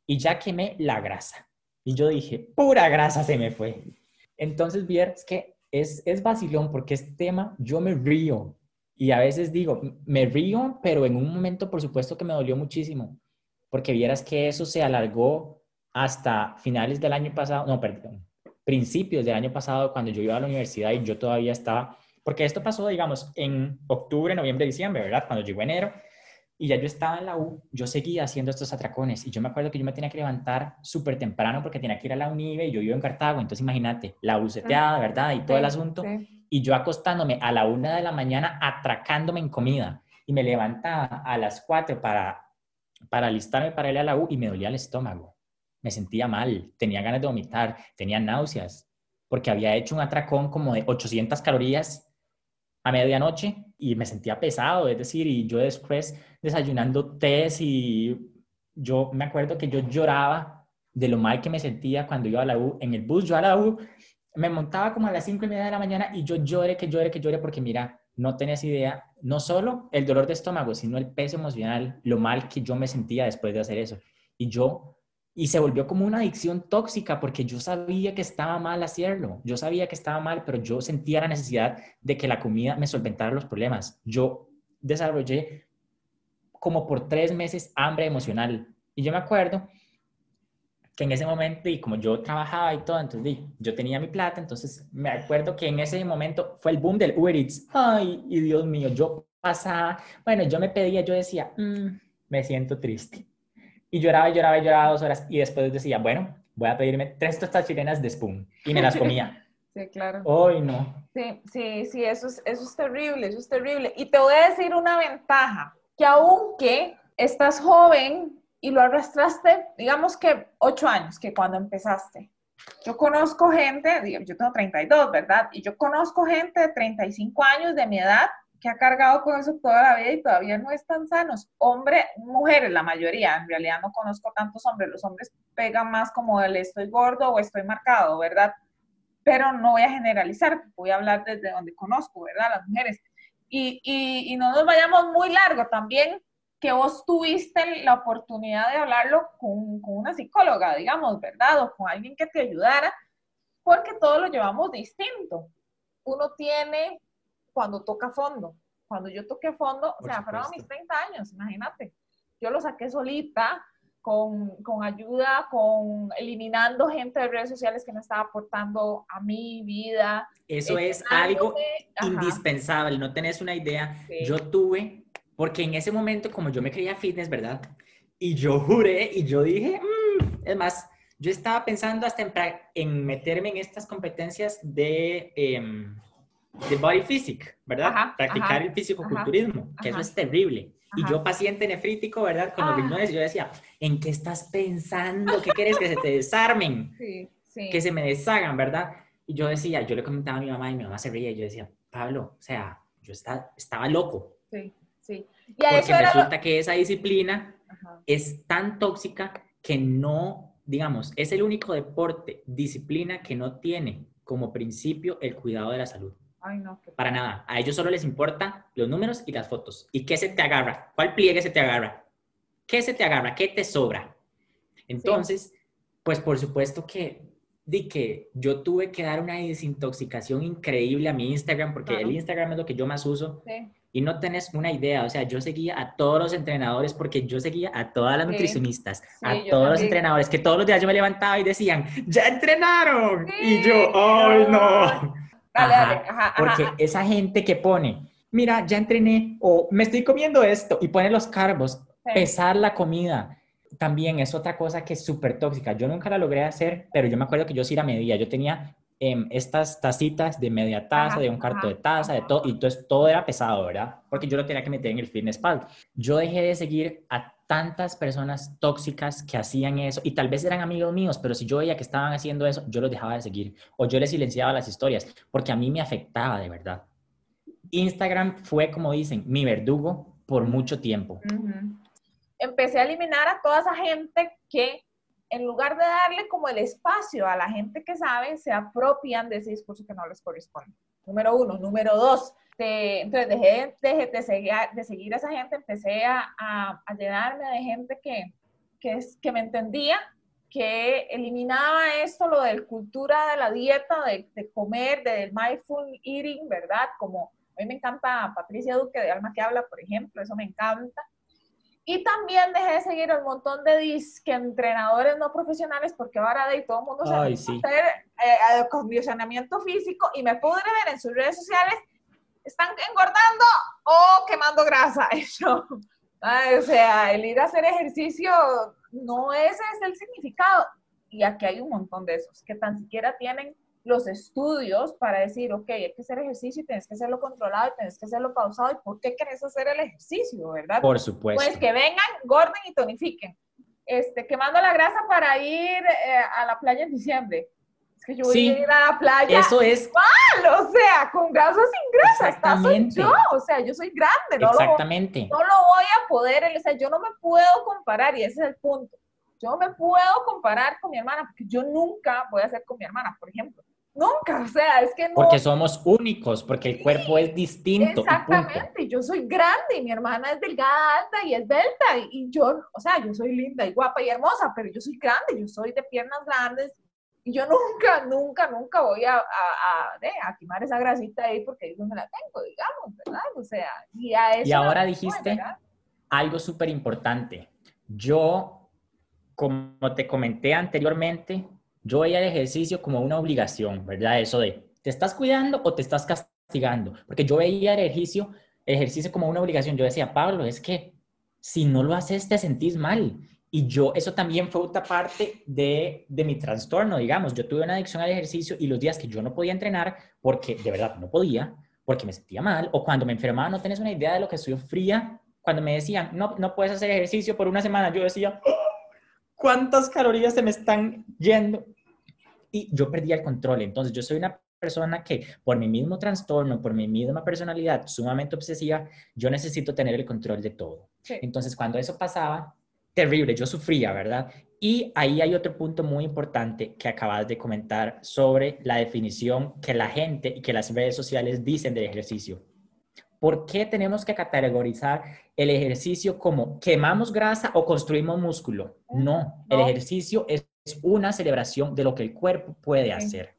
y ya quemé la grasa. Y yo dije, pura grasa se me fue. Entonces, vieras que es, es vacilón porque este tema yo me río y a veces digo, me río, pero en un momento por supuesto que me dolió muchísimo porque vieras que eso se alargó hasta finales del año pasado, no, perdón, principios del año pasado cuando yo iba a la universidad y yo todavía estaba, porque esto pasó, digamos, en octubre, noviembre, diciembre, ¿verdad? Cuando llegó enero, y ya yo estaba en la U, yo seguía haciendo estos atracones y yo me acuerdo que yo me tenía que levantar súper temprano porque tenía que ir a la UNIVE y yo vivo en Cartago, entonces imagínate, la buceteada, ¿verdad? Y todo el asunto. Y yo acostándome a la una de la mañana atracándome en comida y me levantaba a las cuatro para, para alistarme para ir a la U y me dolía el estómago. Me sentía mal, tenía ganas de vomitar, tenía náuseas porque había hecho un atracón como de 800 calorías a medianoche y me sentía pesado, es decir, y yo después desayunando tés y yo me acuerdo que yo lloraba de lo mal que me sentía cuando iba a la U, en el bus yo a la U, me montaba como a las cinco y media de la mañana y yo lloré, que lloré, que lloré, porque mira, no tenés idea, no solo el dolor de estómago, sino el peso emocional, lo mal que yo me sentía después de hacer eso. Y yo y se volvió como una adicción tóxica porque yo sabía que estaba mal hacerlo, yo sabía que estaba mal, pero yo sentía la necesidad de que la comida me solventara los problemas. Yo desarrollé como por tres meses hambre emocional. Y yo me acuerdo que en ese momento, y como yo trabajaba y todo, entonces yo tenía mi plata, entonces me acuerdo que en ese momento fue el boom del Uber Eats. Ay, y Dios mío, yo pasaba, bueno, yo me pedía, yo decía, mm, me siento triste y lloraba y lloraba y lloraba dos horas y después decía, bueno, voy a pedirme tres tostas chilenas de Spoon y me las comía. Sí, claro. Hoy no. Sí, sí, sí, eso es, eso es terrible, eso es terrible. Y te voy a decir una ventaja, que aunque estás joven y lo arrastraste, digamos que ocho años, que cuando empezaste. Yo conozco gente, yo tengo 32, ¿verdad? Y yo conozco gente de 35 años de mi edad que ha cargado con eso toda la vida y todavía no están sanos. Hombre, mujeres, la mayoría, en realidad no conozco tantos hombres, los hombres pegan más como el estoy gordo o estoy marcado, ¿verdad? Pero no voy a generalizar, voy a hablar desde donde conozco, ¿verdad? Las mujeres. Y, y, y no nos vayamos muy largo también, que vos tuviste la oportunidad de hablarlo con, con una psicóloga, digamos, ¿verdad? O con alguien que te ayudara, porque todos lo llevamos distinto. Uno tiene cuando toca fondo. Cuando yo toqué fondo, o sea, fueron mis 30 años, imagínate. Yo lo saqué solita, con, con, ayuda, con eliminando gente de redes sociales que no estaba aportando a mi vida. Eso es algo indispensable, no tenés una idea. Yo tuve, porque en ese momento, como yo me creía fitness, ¿verdad? Y yo juré y yo dije, mm", es más, yo estaba pensando hasta en, en, meterme en estas competencias de... Em, de body physique, ¿verdad? Practicar el físico-culturismo, que eso es terrible. Y yo, paciente nefrítico, ¿verdad? Con los riñones, yo decía, ¿en qué estás pensando? ¿Qué quieres que se te desarmen? Sí, sí. Que se me deshagan, ¿verdad? Y yo decía, yo le comentaba a mi mamá y mi mamá se reía y yo decía, Pablo, o sea, yo estaba, estaba loco. Sí, sí. Y Porque resulta que esa disciplina es tan tóxica que no, digamos, es el único deporte, disciplina que no tiene como principio el cuidado de la salud. Para nada. A ellos solo les importa los números y las fotos. ¿Y qué se te agarra? ¿Cuál pliegue se te agarra? ¿Qué se te agarra? ¿Qué te sobra? Entonces, pues por supuesto que de que yo tuve que dar una desintoxicación increíble a mi Instagram, porque el Instagram es lo que yo más uso. Y no tenés una idea, o sea, yo seguía a todos los entrenadores porque yo seguía a todas las nutricionistas, a todos los entrenadores, que todos los días yo me levantaba y decían, ¡ya entrenaron! y yo, ¡ay, no! Porque esa gente que pone, mira, ya entrené, o me estoy comiendo esto, y pone los carbos, pesar la comida, también es otra cosa que es súper tóxica. Yo nunca la logré hacer, pero yo me acuerdo que yo sí la medía. Yo tenía em, estas tacitas de media taza, de un cuarto de taza, de todo, y entonces todo era pesado, ¿verdad? Porque yo lo tenía que meter en el fitness pal. Yo dejé de seguir a tantas personas tóxicas que hacían eso, y tal vez eran amigos míos, pero si yo veía que estaban haciendo eso, yo los dejaba de seguir, o yo les silenciaba las historias, porque a mí me afectaba de verdad. Instagram fue, como dicen, mi verdugo por mucho tiempo empecé a eliminar a toda esa gente que en lugar de darle como el espacio a la gente que sabe, se apropian de ese discurso que no les corresponde. Número uno. Número dos, entonces dejé, de, seguir, de seguir a esa gente, empecé a, a, llenarme de gente que, que, es, que me entendía, que eliminaba esto, lo de cultura de la dieta, de, de comer, del mindful eating, ¿verdad? Como a mí me encanta Patricia Duque de Alma que Habla, por ejemplo, eso me encanta. Y también dejé de seguir un montón de disque entrenadores no profesionales porque ahora de todo el mundo se Ay, sí. hacer eh, condicionamiento físico y me pude ver en sus redes sociales, están engordando o quemando grasa. Eso. o sea, el ir a hacer ejercicio no ese es el significado. Y aquí hay un montón de esos que tan siquiera tienen los estudios para decir, ok, hay que hacer ejercicio y tienes que hacerlo controlado y tienes que hacerlo pausado. ¿Y por qué querés hacer el ejercicio, verdad? Por supuesto. Pues que vengan, gorden y tonifiquen. Este, quemando la grasa para ir eh, a la playa en diciembre. Es que yo voy a ir a la playa. Eso es. Mal, o sea, con grasa sin grasa. Exactamente. yo, o sea, yo soy grande. No Exactamente. Lo, no lo voy a poder, o sea, yo no me puedo comparar y ese es el punto. Yo me puedo comparar con mi hermana, porque yo nunca voy a hacer con mi hermana, por ejemplo. Nunca, o sea, es que no. Porque somos únicos, porque el cuerpo es distinto. Exactamente, yo soy grande y mi hermana es delgada, alta y es delta y, yo, o sea, yo soy linda y guapa y hermosa, pero yo soy grande, yo soy de piernas grandes y yo nunca, nunca, nunca voy a, a, a, quemar esa grasita ahí porque es donde la tengo, digamos, ¿verdad? O sea, y a eso. Y ahora dijiste algo súper importante. Yo, como te comenté anteriormente, yo veía el ejercicio como una obligación, ¿verdad? Eso de, ¿te estás cuidando o te estás castigando? Porque yo veía el ejercicio, ejercicio como una obligación. Yo decía, Pablo, es que si no lo haces te sentís mal. Y yo, eso también fue otra parte de, de mi trastorno, digamos. Yo tuve una adicción al ejercicio y los días que yo no podía entrenar, porque de verdad no podía, porque me sentía mal, o cuando me enfermaba, no tenés una idea de lo que fría. Cuando me decían, no, no puedes hacer ejercicio por una semana, yo decía, ¿cuántas calorías se me están yendo? y yo perdía el control. Entonces, yo soy una persona que por mi mismo trastorno, por mi misma personalidad sumamente obsesiva, yo necesito tener el control de todo. Entonces, cuando eso pasaba, terrible, yo sufría, ¿verdad? Y ahí hay otro punto muy importante que acabas de comentar sobre la definición que la gente y que las redes sociales dicen del ejercicio. ¿Por qué tenemos que categorizar el ejercicio como quemamos grasa o construimos músculo? No, el ejercicio es es una celebración de lo que el cuerpo puede hacer.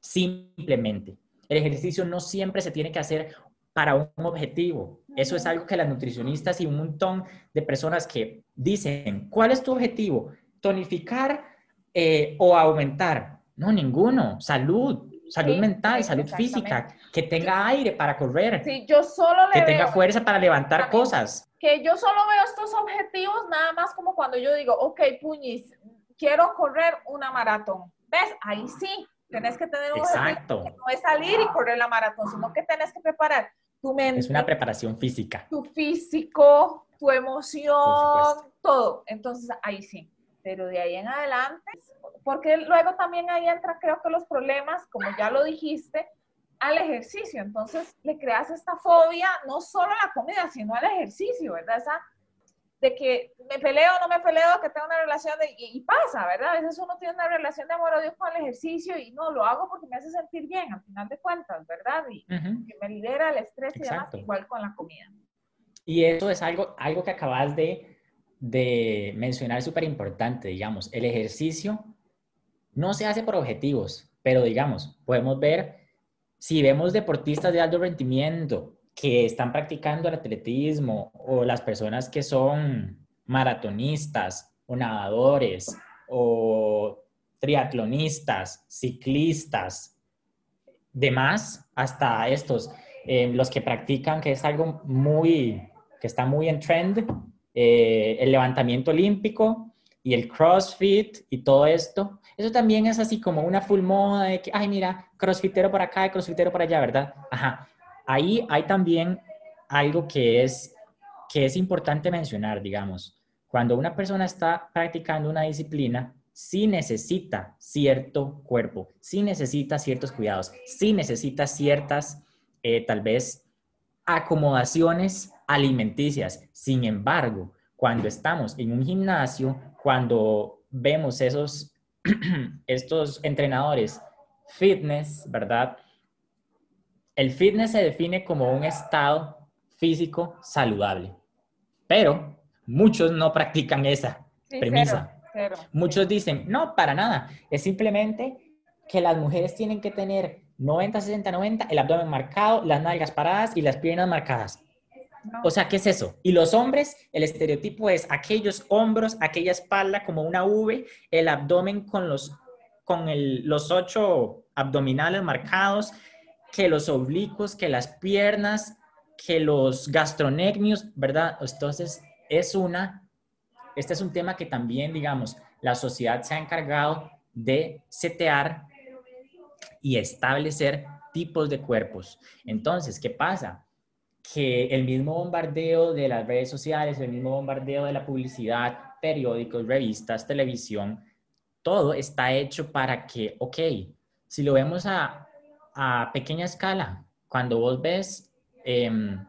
Simplemente. El ejercicio no siempre se tiene que hacer para un objetivo. Eso es algo que las nutricionistas y un montón de personas que dicen, ¿cuál es tu objetivo? ¿Tonificar eh, o aumentar? No, ninguno. Salud, salud mental, salud física, que tenga aire para correr. Sí, yo solo que tenga fuerza para levantar cosas. Que yo solo veo estos objetivos nada más como cuando yo digo, ok, puñis, quiero correr una maratón. ¿Ves? Ahí sí, tenés que tener un Exacto. no es salir y correr la maratón, sino que tenés que preparar tu mente. Es una preparación física. Tu físico, tu emoción, todo. Entonces, ahí sí. Pero de ahí en adelante, porque luego también ahí entra, creo que los problemas, como ya lo dijiste, al ejercicio. Entonces, le creas esta fobia, no solo a la comida, sino al ejercicio, ¿verdad? Esa de que me peleo o no me peleo, que tengo una relación de, y, pasa, ¿verdad? A veces uno tiene una relación de amor odio con el ejercicio y no, lo hago porque me hace sentir bien, al final de cuentas, ¿verdad? Y que me libera el estrés y demás, igual con la comida. Y eso es algo, algo que acabas de, de mencionar súper importante, digamos, el ejercicio no se hace por objetivos, pero digamos, podemos ver, si vemos deportistas de alto rendimiento que están practicando el atletismo o las personas que son maratonistas o nadadores o triatlonistas, ciclistas, demás, hasta estos, eh, los que practican, que es algo muy, que está muy en trend, eh, el levantamiento olímpico y el CrossFit y todo esto. Eso también es así como una full moda de que, ay, mira, crossfitero por acá, crossfitero por allá, ¿verdad? Ajá. Ahí hay también algo que es, que es importante mencionar, digamos. Cuando una persona está practicando una disciplina, sí necesita cierto cuerpo, sí necesita ciertos cuidados, sí necesita ciertas, eh, tal vez, acomodaciones alimenticias. Sin embargo, cuando estamos en un gimnasio, cuando vemos esos, estos entrenadores fitness, ¿verdad? El fitness se define como un estado físico saludable, pero muchos no practican esa premisa. muchos dicen, no, para nada, es simplemente que las mujeres tienen que tener 90, 60, 90, el abdomen marcado, las nalgas paradas y las piernas marcadas. O sea, ¿qué es eso? Y los hombres, el estereotipo es aquellos hombros, aquella espalda como una V, el abdomen con los, con los ocho abdominales marcados, que los oblicuos, que las piernas, que los gastronecmios, ¿verdad? Entonces, es una, este es un tema que también, digamos, la sociedad se ha encargado de setear y establecer tipos de cuerpos. Entonces, ¿qué pasa? que el mismo bombardeo de las redes sociales, el mismo bombardeo de la publicidad, periódicos, revistas, televisión, todo está hecho para que, ok, si lo vemos a, pequeña escala, cuando vos ves em,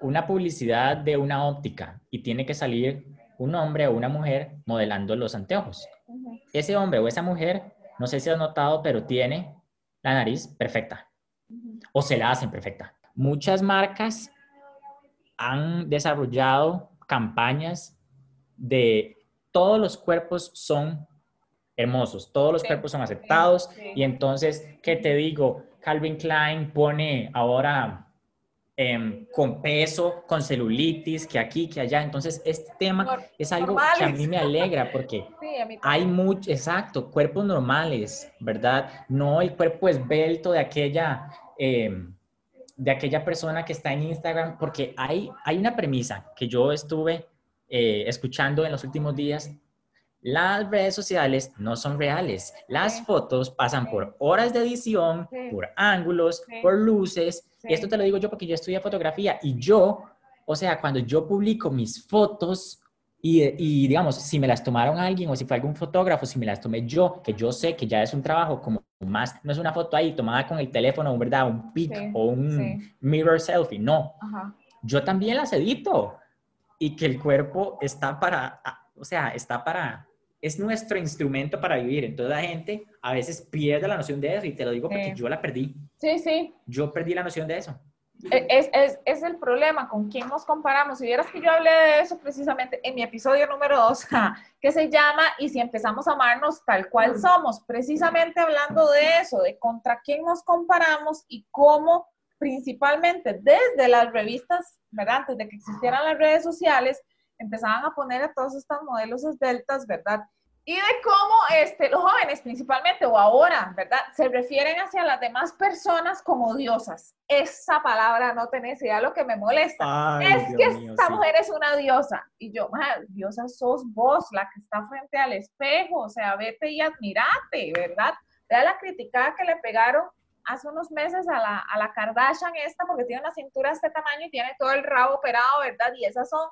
una publicidad de una óptica y tiene que salir un hombre o una mujer modelando los anteojos, ese hombre o esa mujer, no sé si has notado, pero tiene la nariz perfecta o se la hacen perfecta. Muchas marcas han desarrollado campañas de todos los cuerpos son hermosos, todos los cuerpos son aceptados y entonces, ¿qué te digo? Calvin Klein pone ahora em, con peso, con celulitis, que aquí, que allá. Entonces, este tema es algo que a mí me alegra porque hay mucho, exacto, cuerpos normales, ¿verdad? No el cuerpo esbelto de aquella... Em, de aquella persona que está en Instagram, porque hay, hay una premisa que yo estuve eh, escuchando en los últimos días. Las redes sociales no son reales. Las fotos pasan por horas de edición, por ángulos, por luces. Y esto te lo digo yo porque yo estudié fotografía y yo, o sea, cuando yo publico mis fotos, y, digamos, si me las tomaron alguien o si fue algún fotógrafo, si me las tomé yo, que yo sé que ya es un trabajo como más, no es una foto ahí tomada con el teléfono, ¿verdad? Un pic o un mirror selfie, no. Yo también las edito y que el cuerpo está para, o sea, está para, es nuestro instrumento para vivir. Entonces la gente a veces pierde la noción de eso y te lo digo porque yo la perdí. Sí, sí. Yo perdí la noción de eso. E, es, es, es, el problema, con quién nos comparamos. Si vieras que yo hablé de eso precisamente en mi episodio número 2, que se llama Y si empezamos a amarnos tal cual somos, precisamente hablando de eso, de contra quién nos comparamos y cómo principalmente desde las revistas, ¿verdad? Antes de que existieran las redes sociales, empezaban a poner a todos estos modelos esbeltas, ¿verdad? y de cómo este, los jóvenes principalmente, o ahora, ¿verdad? Se refieren hacia las demás personas como diosas. Esa palabra no tenés idea lo que me molesta. es que esta mujer es una diosa. Y yo, diosa sos vos, la que está frente al espejo. O sea, vete y admirate, ¿verdad? Vea la criticada que le pegaron hace unos meses a la, a la Kardashian esta, porque tiene una cintura de este tamaño y tiene todo el rabo operado, ¿verdad? Y esas son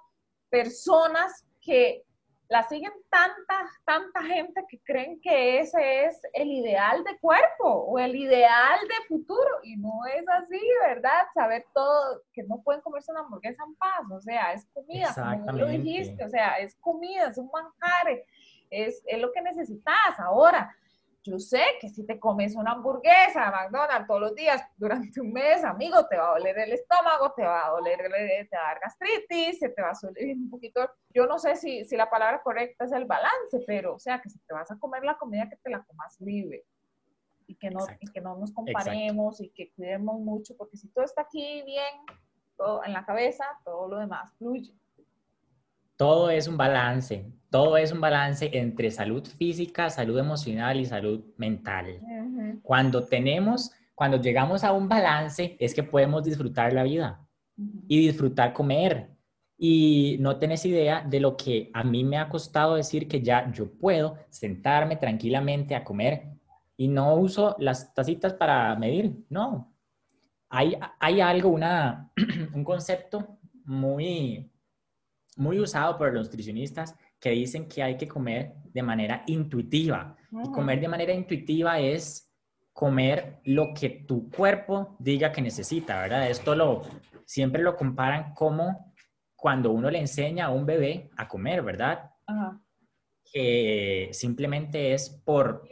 personas que la siguen tanta, tanta gente que creen que ese es el ideal de cuerpo o el ideal de futuro y no es así, ¿verdad? Saber todo, que no pueden comerse una hamburguesa en paz, o sea, es comida, como lo dijiste, o sea, es comida, es un manjar, es, es lo que necesitas ahora. Yo sé que si te comes una hamburguesa de McDonald's todos los días durante un mes, amigo, te va a doler el estómago, te va a doler, te va a dar gastritis, se te va a subir un poquito. Yo no sé si, si la palabra correcta es el balance, pero o sea, que si te vas a comer la comida, que te la comas libre. Y que, no, y que no nos comparemos y que cuidemos mucho, porque si todo está aquí bien, todo en la cabeza, todo lo demás fluye todo es un balance, todo es un balance entre salud física, salud emocional y salud mental. Cuando tenemos, cuando llegamos a un balance, es que podemos disfrutar la vida y disfrutar comer. Y no tenés idea de lo que a mí me ha costado decir que ya yo puedo sentarme tranquilamente a comer y no uso las tacitas para medir, no. Hay, hay algo, una, un concepto muy, muy usado por los nutricionistas que dicen que hay que comer de manera intuitiva. Y comer de manera intuitiva es comer lo que tu cuerpo diga que necesita, ¿verdad? Esto lo siempre lo comparan como cuando uno le enseña a un bebé a comer, ¿verdad? Que simplemente es por,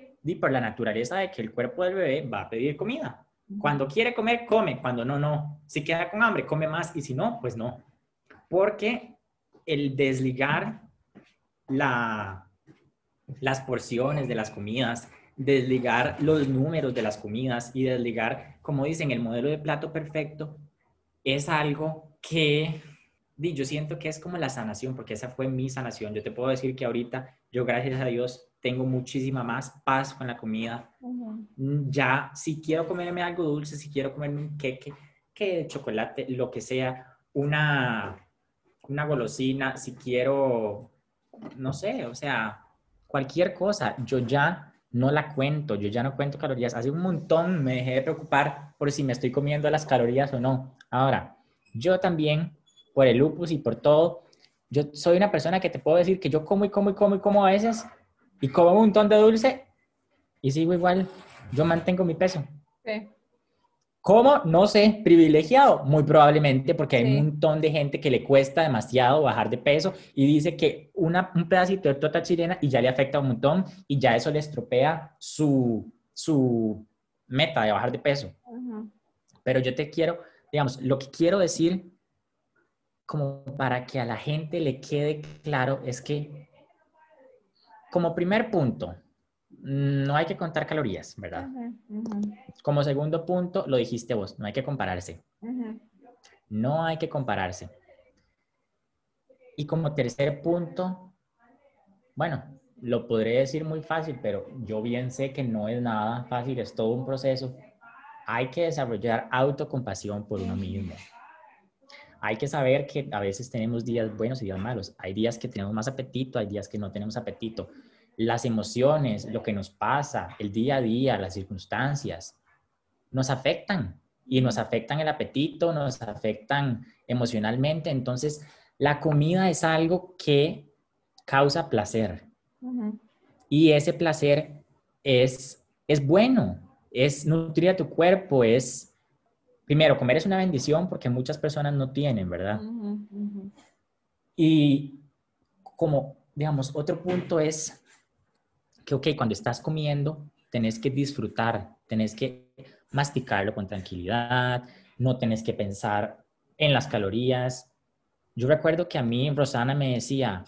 por la naturaleza de que el cuerpo del bebé va a pedir comida. Cuando quiere comer, come. Cuando no, no. Si queda con hambre, come más. Y si no, pues no. Porque el desligar la, las porciones de las comidas, desligar los números de las comidas y desligar, como dicen, el modelo de plato perfecto, es algo que yo siento que es como la sanación, porque esa fue mi sanación. Yo te puedo decir que ahorita yo, gracias a Dios, tengo muchísima más paz con la comida. Ya, si quiero comerme algo dulce, si quiero comerme un queque, que de chocolate, lo que sea, una una golosina, si quiero, no sé, o sea, cualquier cosa, yo ya no la cuento, yo ya no cuento calorías. Hace un montón me dejé de preocupar por si me estoy comiendo las calorías o no. Ahora, yo también, por el lupus y por todo, yo soy una persona que te puedo decir que yo como y como y como y como a veces y como un montón de dulce y sigo igual, yo mantengo mi peso. Sí. ¿Cómo? No sé, privilegiado, muy probablemente porque hay un montón de gente que le cuesta demasiado bajar de peso y dice que una, un pedacito de torta chilena y ya le afecta un montón y ya eso le estropea su, su meta de bajar de peso. Pero yo te quiero, digamos, lo que quiero decir como para que a la gente le quede claro es que como primer punto, no hay que contar calorías, ¿verdad? Como segundo punto, lo dijiste vos, no hay que compararse. No hay que compararse. Y como tercer punto, bueno, lo podré decir muy fácil, pero yo bien sé que no es nada fácil, es todo un proceso. Hay que desarrollar autocompasión por uno mismo. Hay que saber que a veces tenemos días buenos y días malos. Hay días que tenemos más apetito, hay días que no tenemos apetito las emociones, lo que nos pasa, el día a día, las circunstancias, nos afectan y nos afectan el apetito, nos afectan emocionalmente. Entonces, la comida es algo que causa placer. Y ese placer es, es bueno, es nutrir a tu cuerpo, es, primero, comer es una bendición porque muchas personas no tienen, ¿verdad? Y como, digamos, otro punto es que, ok, cuando estás comiendo, tenés que disfrutar, tenés que masticarlo con tranquilidad, no tenés que pensar en las calorías. Yo recuerdo que a mí Rosana me decía,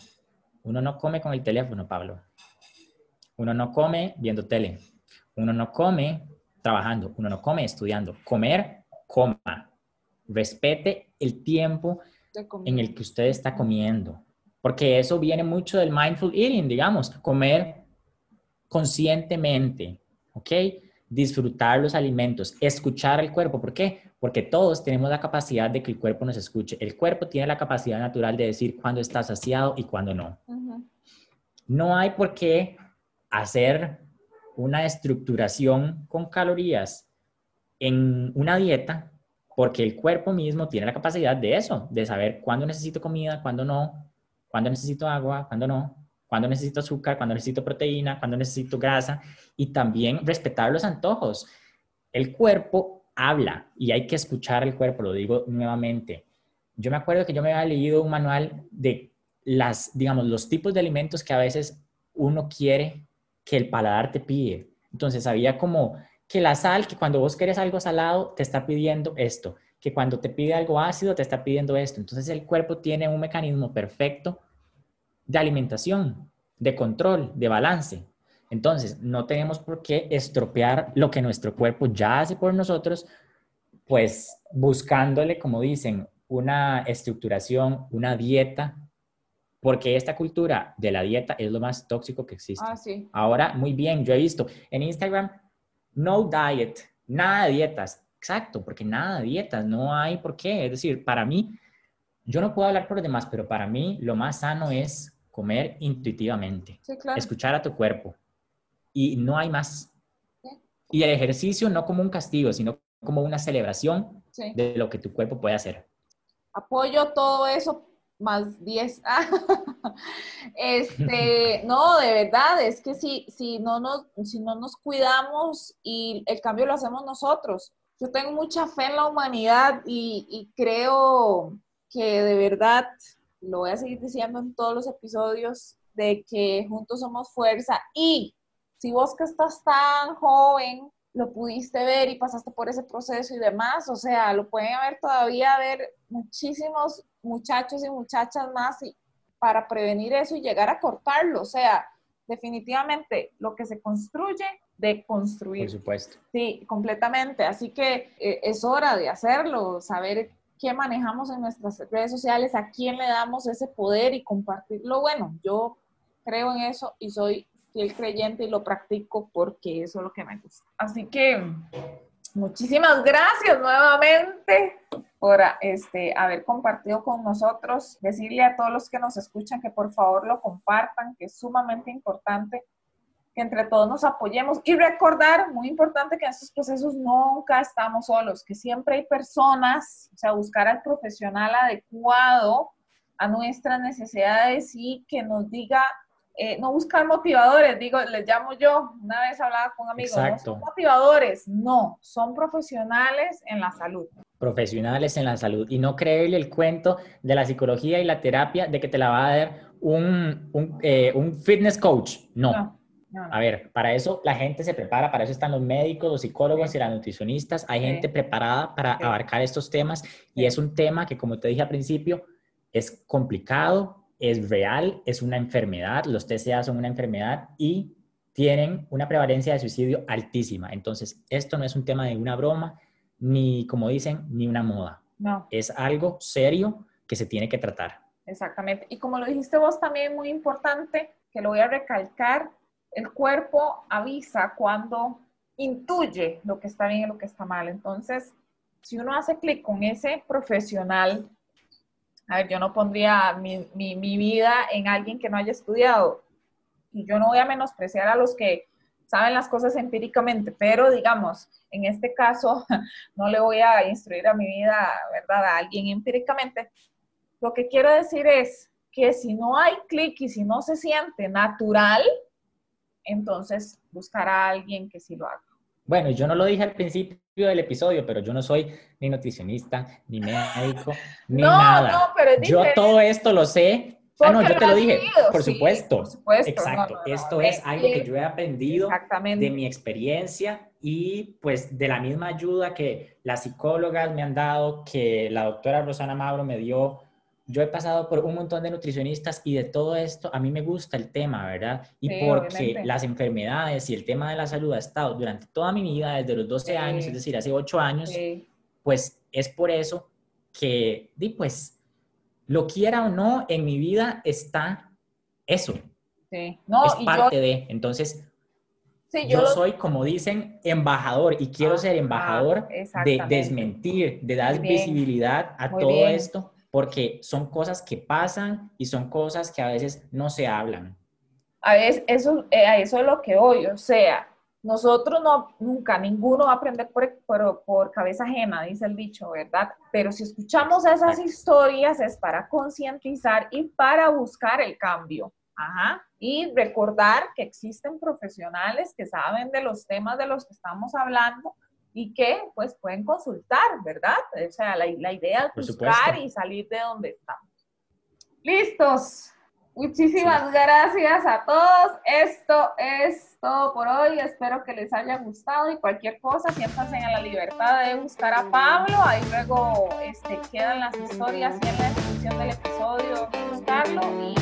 uno no come con el teléfono, Pablo. Uno no come viendo tele. Uno no come trabajando. Uno no come estudiando. Comer, coma. Respete el tiempo en el que usted está comiendo. Porque eso viene mucho del mindful eating, digamos. Comer conscientemente, ¿ok? Disfrutar los alimentos, escuchar al cuerpo. ¿Por qué? Porque todos tenemos la capacidad de que el cuerpo nos escuche. El cuerpo tiene la capacidad natural de decir cuándo está saciado y cuándo no. No hay por qué hacer una estructuración con calorías en una dieta porque el cuerpo mismo tiene la capacidad de eso, de saber cuándo necesito comida, cuándo no, cuándo necesito agua, cuándo no cuando necesito azúcar, cuando necesito proteína, cuando necesito grasa y también respetar los antojos. El cuerpo habla y hay que escuchar al cuerpo, lo digo nuevamente. Yo me acuerdo que yo me había leído un manual de las, digamos, los tipos de alimentos que a veces uno quiere que el paladar te pide. Entonces había como que la sal, que cuando vos querés algo salado, te está pidiendo esto, que cuando te pide algo ácido, te está pidiendo esto. Entonces el cuerpo tiene un mecanismo perfecto de alimentación, de control, de balance. Entonces, no tenemos por qué estropear lo que nuestro cuerpo ya hace por nosotros, pues buscándole, como dicen, una estructuración, una dieta, porque esta cultura de la dieta es lo más tóxico que existe. Ah, sí. Ahora, muy bien, yo he visto en Instagram, no diet, nada de dietas. Exacto, porque nada de dietas, no hay por qué. Es decir, para mí, yo no puedo hablar por los demás, pero para mí lo más sano es comer intuitivamente, escuchar a tu cuerpo. Y no hay más. Y el ejercicio no como un castigo, sino como una celebración de lo que tu cuerpo puede hacer. Apoyo todo eso más 10. este, no, de verdad, es que si, si, no nos, si no nos cuidamos y el cambio lo hacemos nosotros. Yo tengo mucha fe en la humanidad y, y creo que de verdad lo voy a seguir diciendo en todos los episodios, de que juntos somos fuerza. Y si vos que estás tan joven, lo pudiste ver y pasaste por ese proceso y demás, o sea, lo pueden ver todavía ver muchísimos muchachos y muchachas más y, para prevenir eso y llegar a cortarlo. O sea, definitivamente lo que se construye, de construir. Por supuesto. Sí, completamente. Así que eh, es hora de hacerlo, saber qué manejamos en nuestras redes sociales, a quién le damos ese poder y compartirlo. Bueno, yo creo en eso y soy fiel creyente y lo practico porque eso es lo que me gusta. Así que muchísimas gracias nuevamente por este, haber compartido con nosotros. Decirle a todos los que nos escuchan que por favor lo compartan, que es sumamente importante que entre todos nos apoyemos y recordar, muy importante, que en estos procesos nunca estamos solos, que siempre hay personas, o sea, buscar al profesional adecuado a nuestras necesidades y que nos diga, eh, no buscar motivadores, digo, les llamo yo, una vez hablaba con un amigo, no son motivadores, no, son profesionales en la salud. Profesionales en la salud. Y no creerle el cuento de la psicología y la terapia de que te la va a dar un, un, eh, un fitness coach, no a ver, para eso la gente se prepara, para eso están los médicos, los psicólogos y las nutricionistas. Hay gente preparada para abarcar estos temas y es un tema que, como te dije al principio, es complicado, es real, es una enfermedad. Los TCA son una enfermedad y tienen una prevalencia de suicidio altísima. Entonces, esto no es un tema de una broma, ni como dicen, ni una moda. No. Es algo serio que se tiene que tratar. Exactamente. Y como lo dijiste vos también, muy importante, que lo voy a recalcar, el cuerpo avisa cuando intuye lo que está bien y lo que está mal. Entonces, si uno hace clic con ese profesional, a ver, yo no pondría mi, vida en alguien que no haya estudiado. Y yo no voy a menospreciar a los que saben las cosas empíricamente, pero digamos, en este caso, no le voy a instruir a mi vida, ¿verdad?, a alguien empíricamente. Lo que quiero decir es que si no hay clic y si no se siente natural, entonces buscar a alguien que sí lo haga. Bueno, yo no lo dije al principio del episodio, pero yo no soy ni nutricionista, ni médico, ni nada. No, pero yo todo esto lo sé. Ah, no, yo te lo dije, por, supuesto. por supuesto. Exacto. esto es algo que yo he aprendido de mi experiencia y pues de la misma ayuda que las psicólogas me han dado, que la doctora Rosana Mauro me dio yo he pasado por un montón de nutricionistas y de todo esto, a mí me gusta el tema, ¿verdad? Y porque las enfermedades y el tema de la salud ha estado durante toda mi vida, desde los 12 años, es decir, hace 8 años, pues es por eso que, di, pues, lo quiera o no, en mi vida está eso. Sí. No, es parte de, entonces, yo, soy, como dicen, embajador y quiero ser embajador de desmentir, de dar visibilidad a todo esto porque son cosas que pasan y son cosas que a veces no se hablan. A veces eso, eh, a eso es lo que hoy, o sea, nosotros no, nunca, ninguno va a aprender por, por, por, cabeza ajena, dice el dicho, ¿verdad? Pero si escuchamos esas historias es para concientizar y para buscar el cambio. Ajá. Y recordar que existen profesionales que saben de los temas de los que estamos hablando y que pues pueden consultar, ¿verdad? O sea, la, idea es buscar y salir de donde estamos. Listos. Muchísimas gracias a todos. Esto es todo por hoy. Espero que les haya gustado y cualquier cosa, siéntanse en la libertad de buscar a Pablo. Ahí luego este, quedan las historias y en la descripción del episodio buscarlo y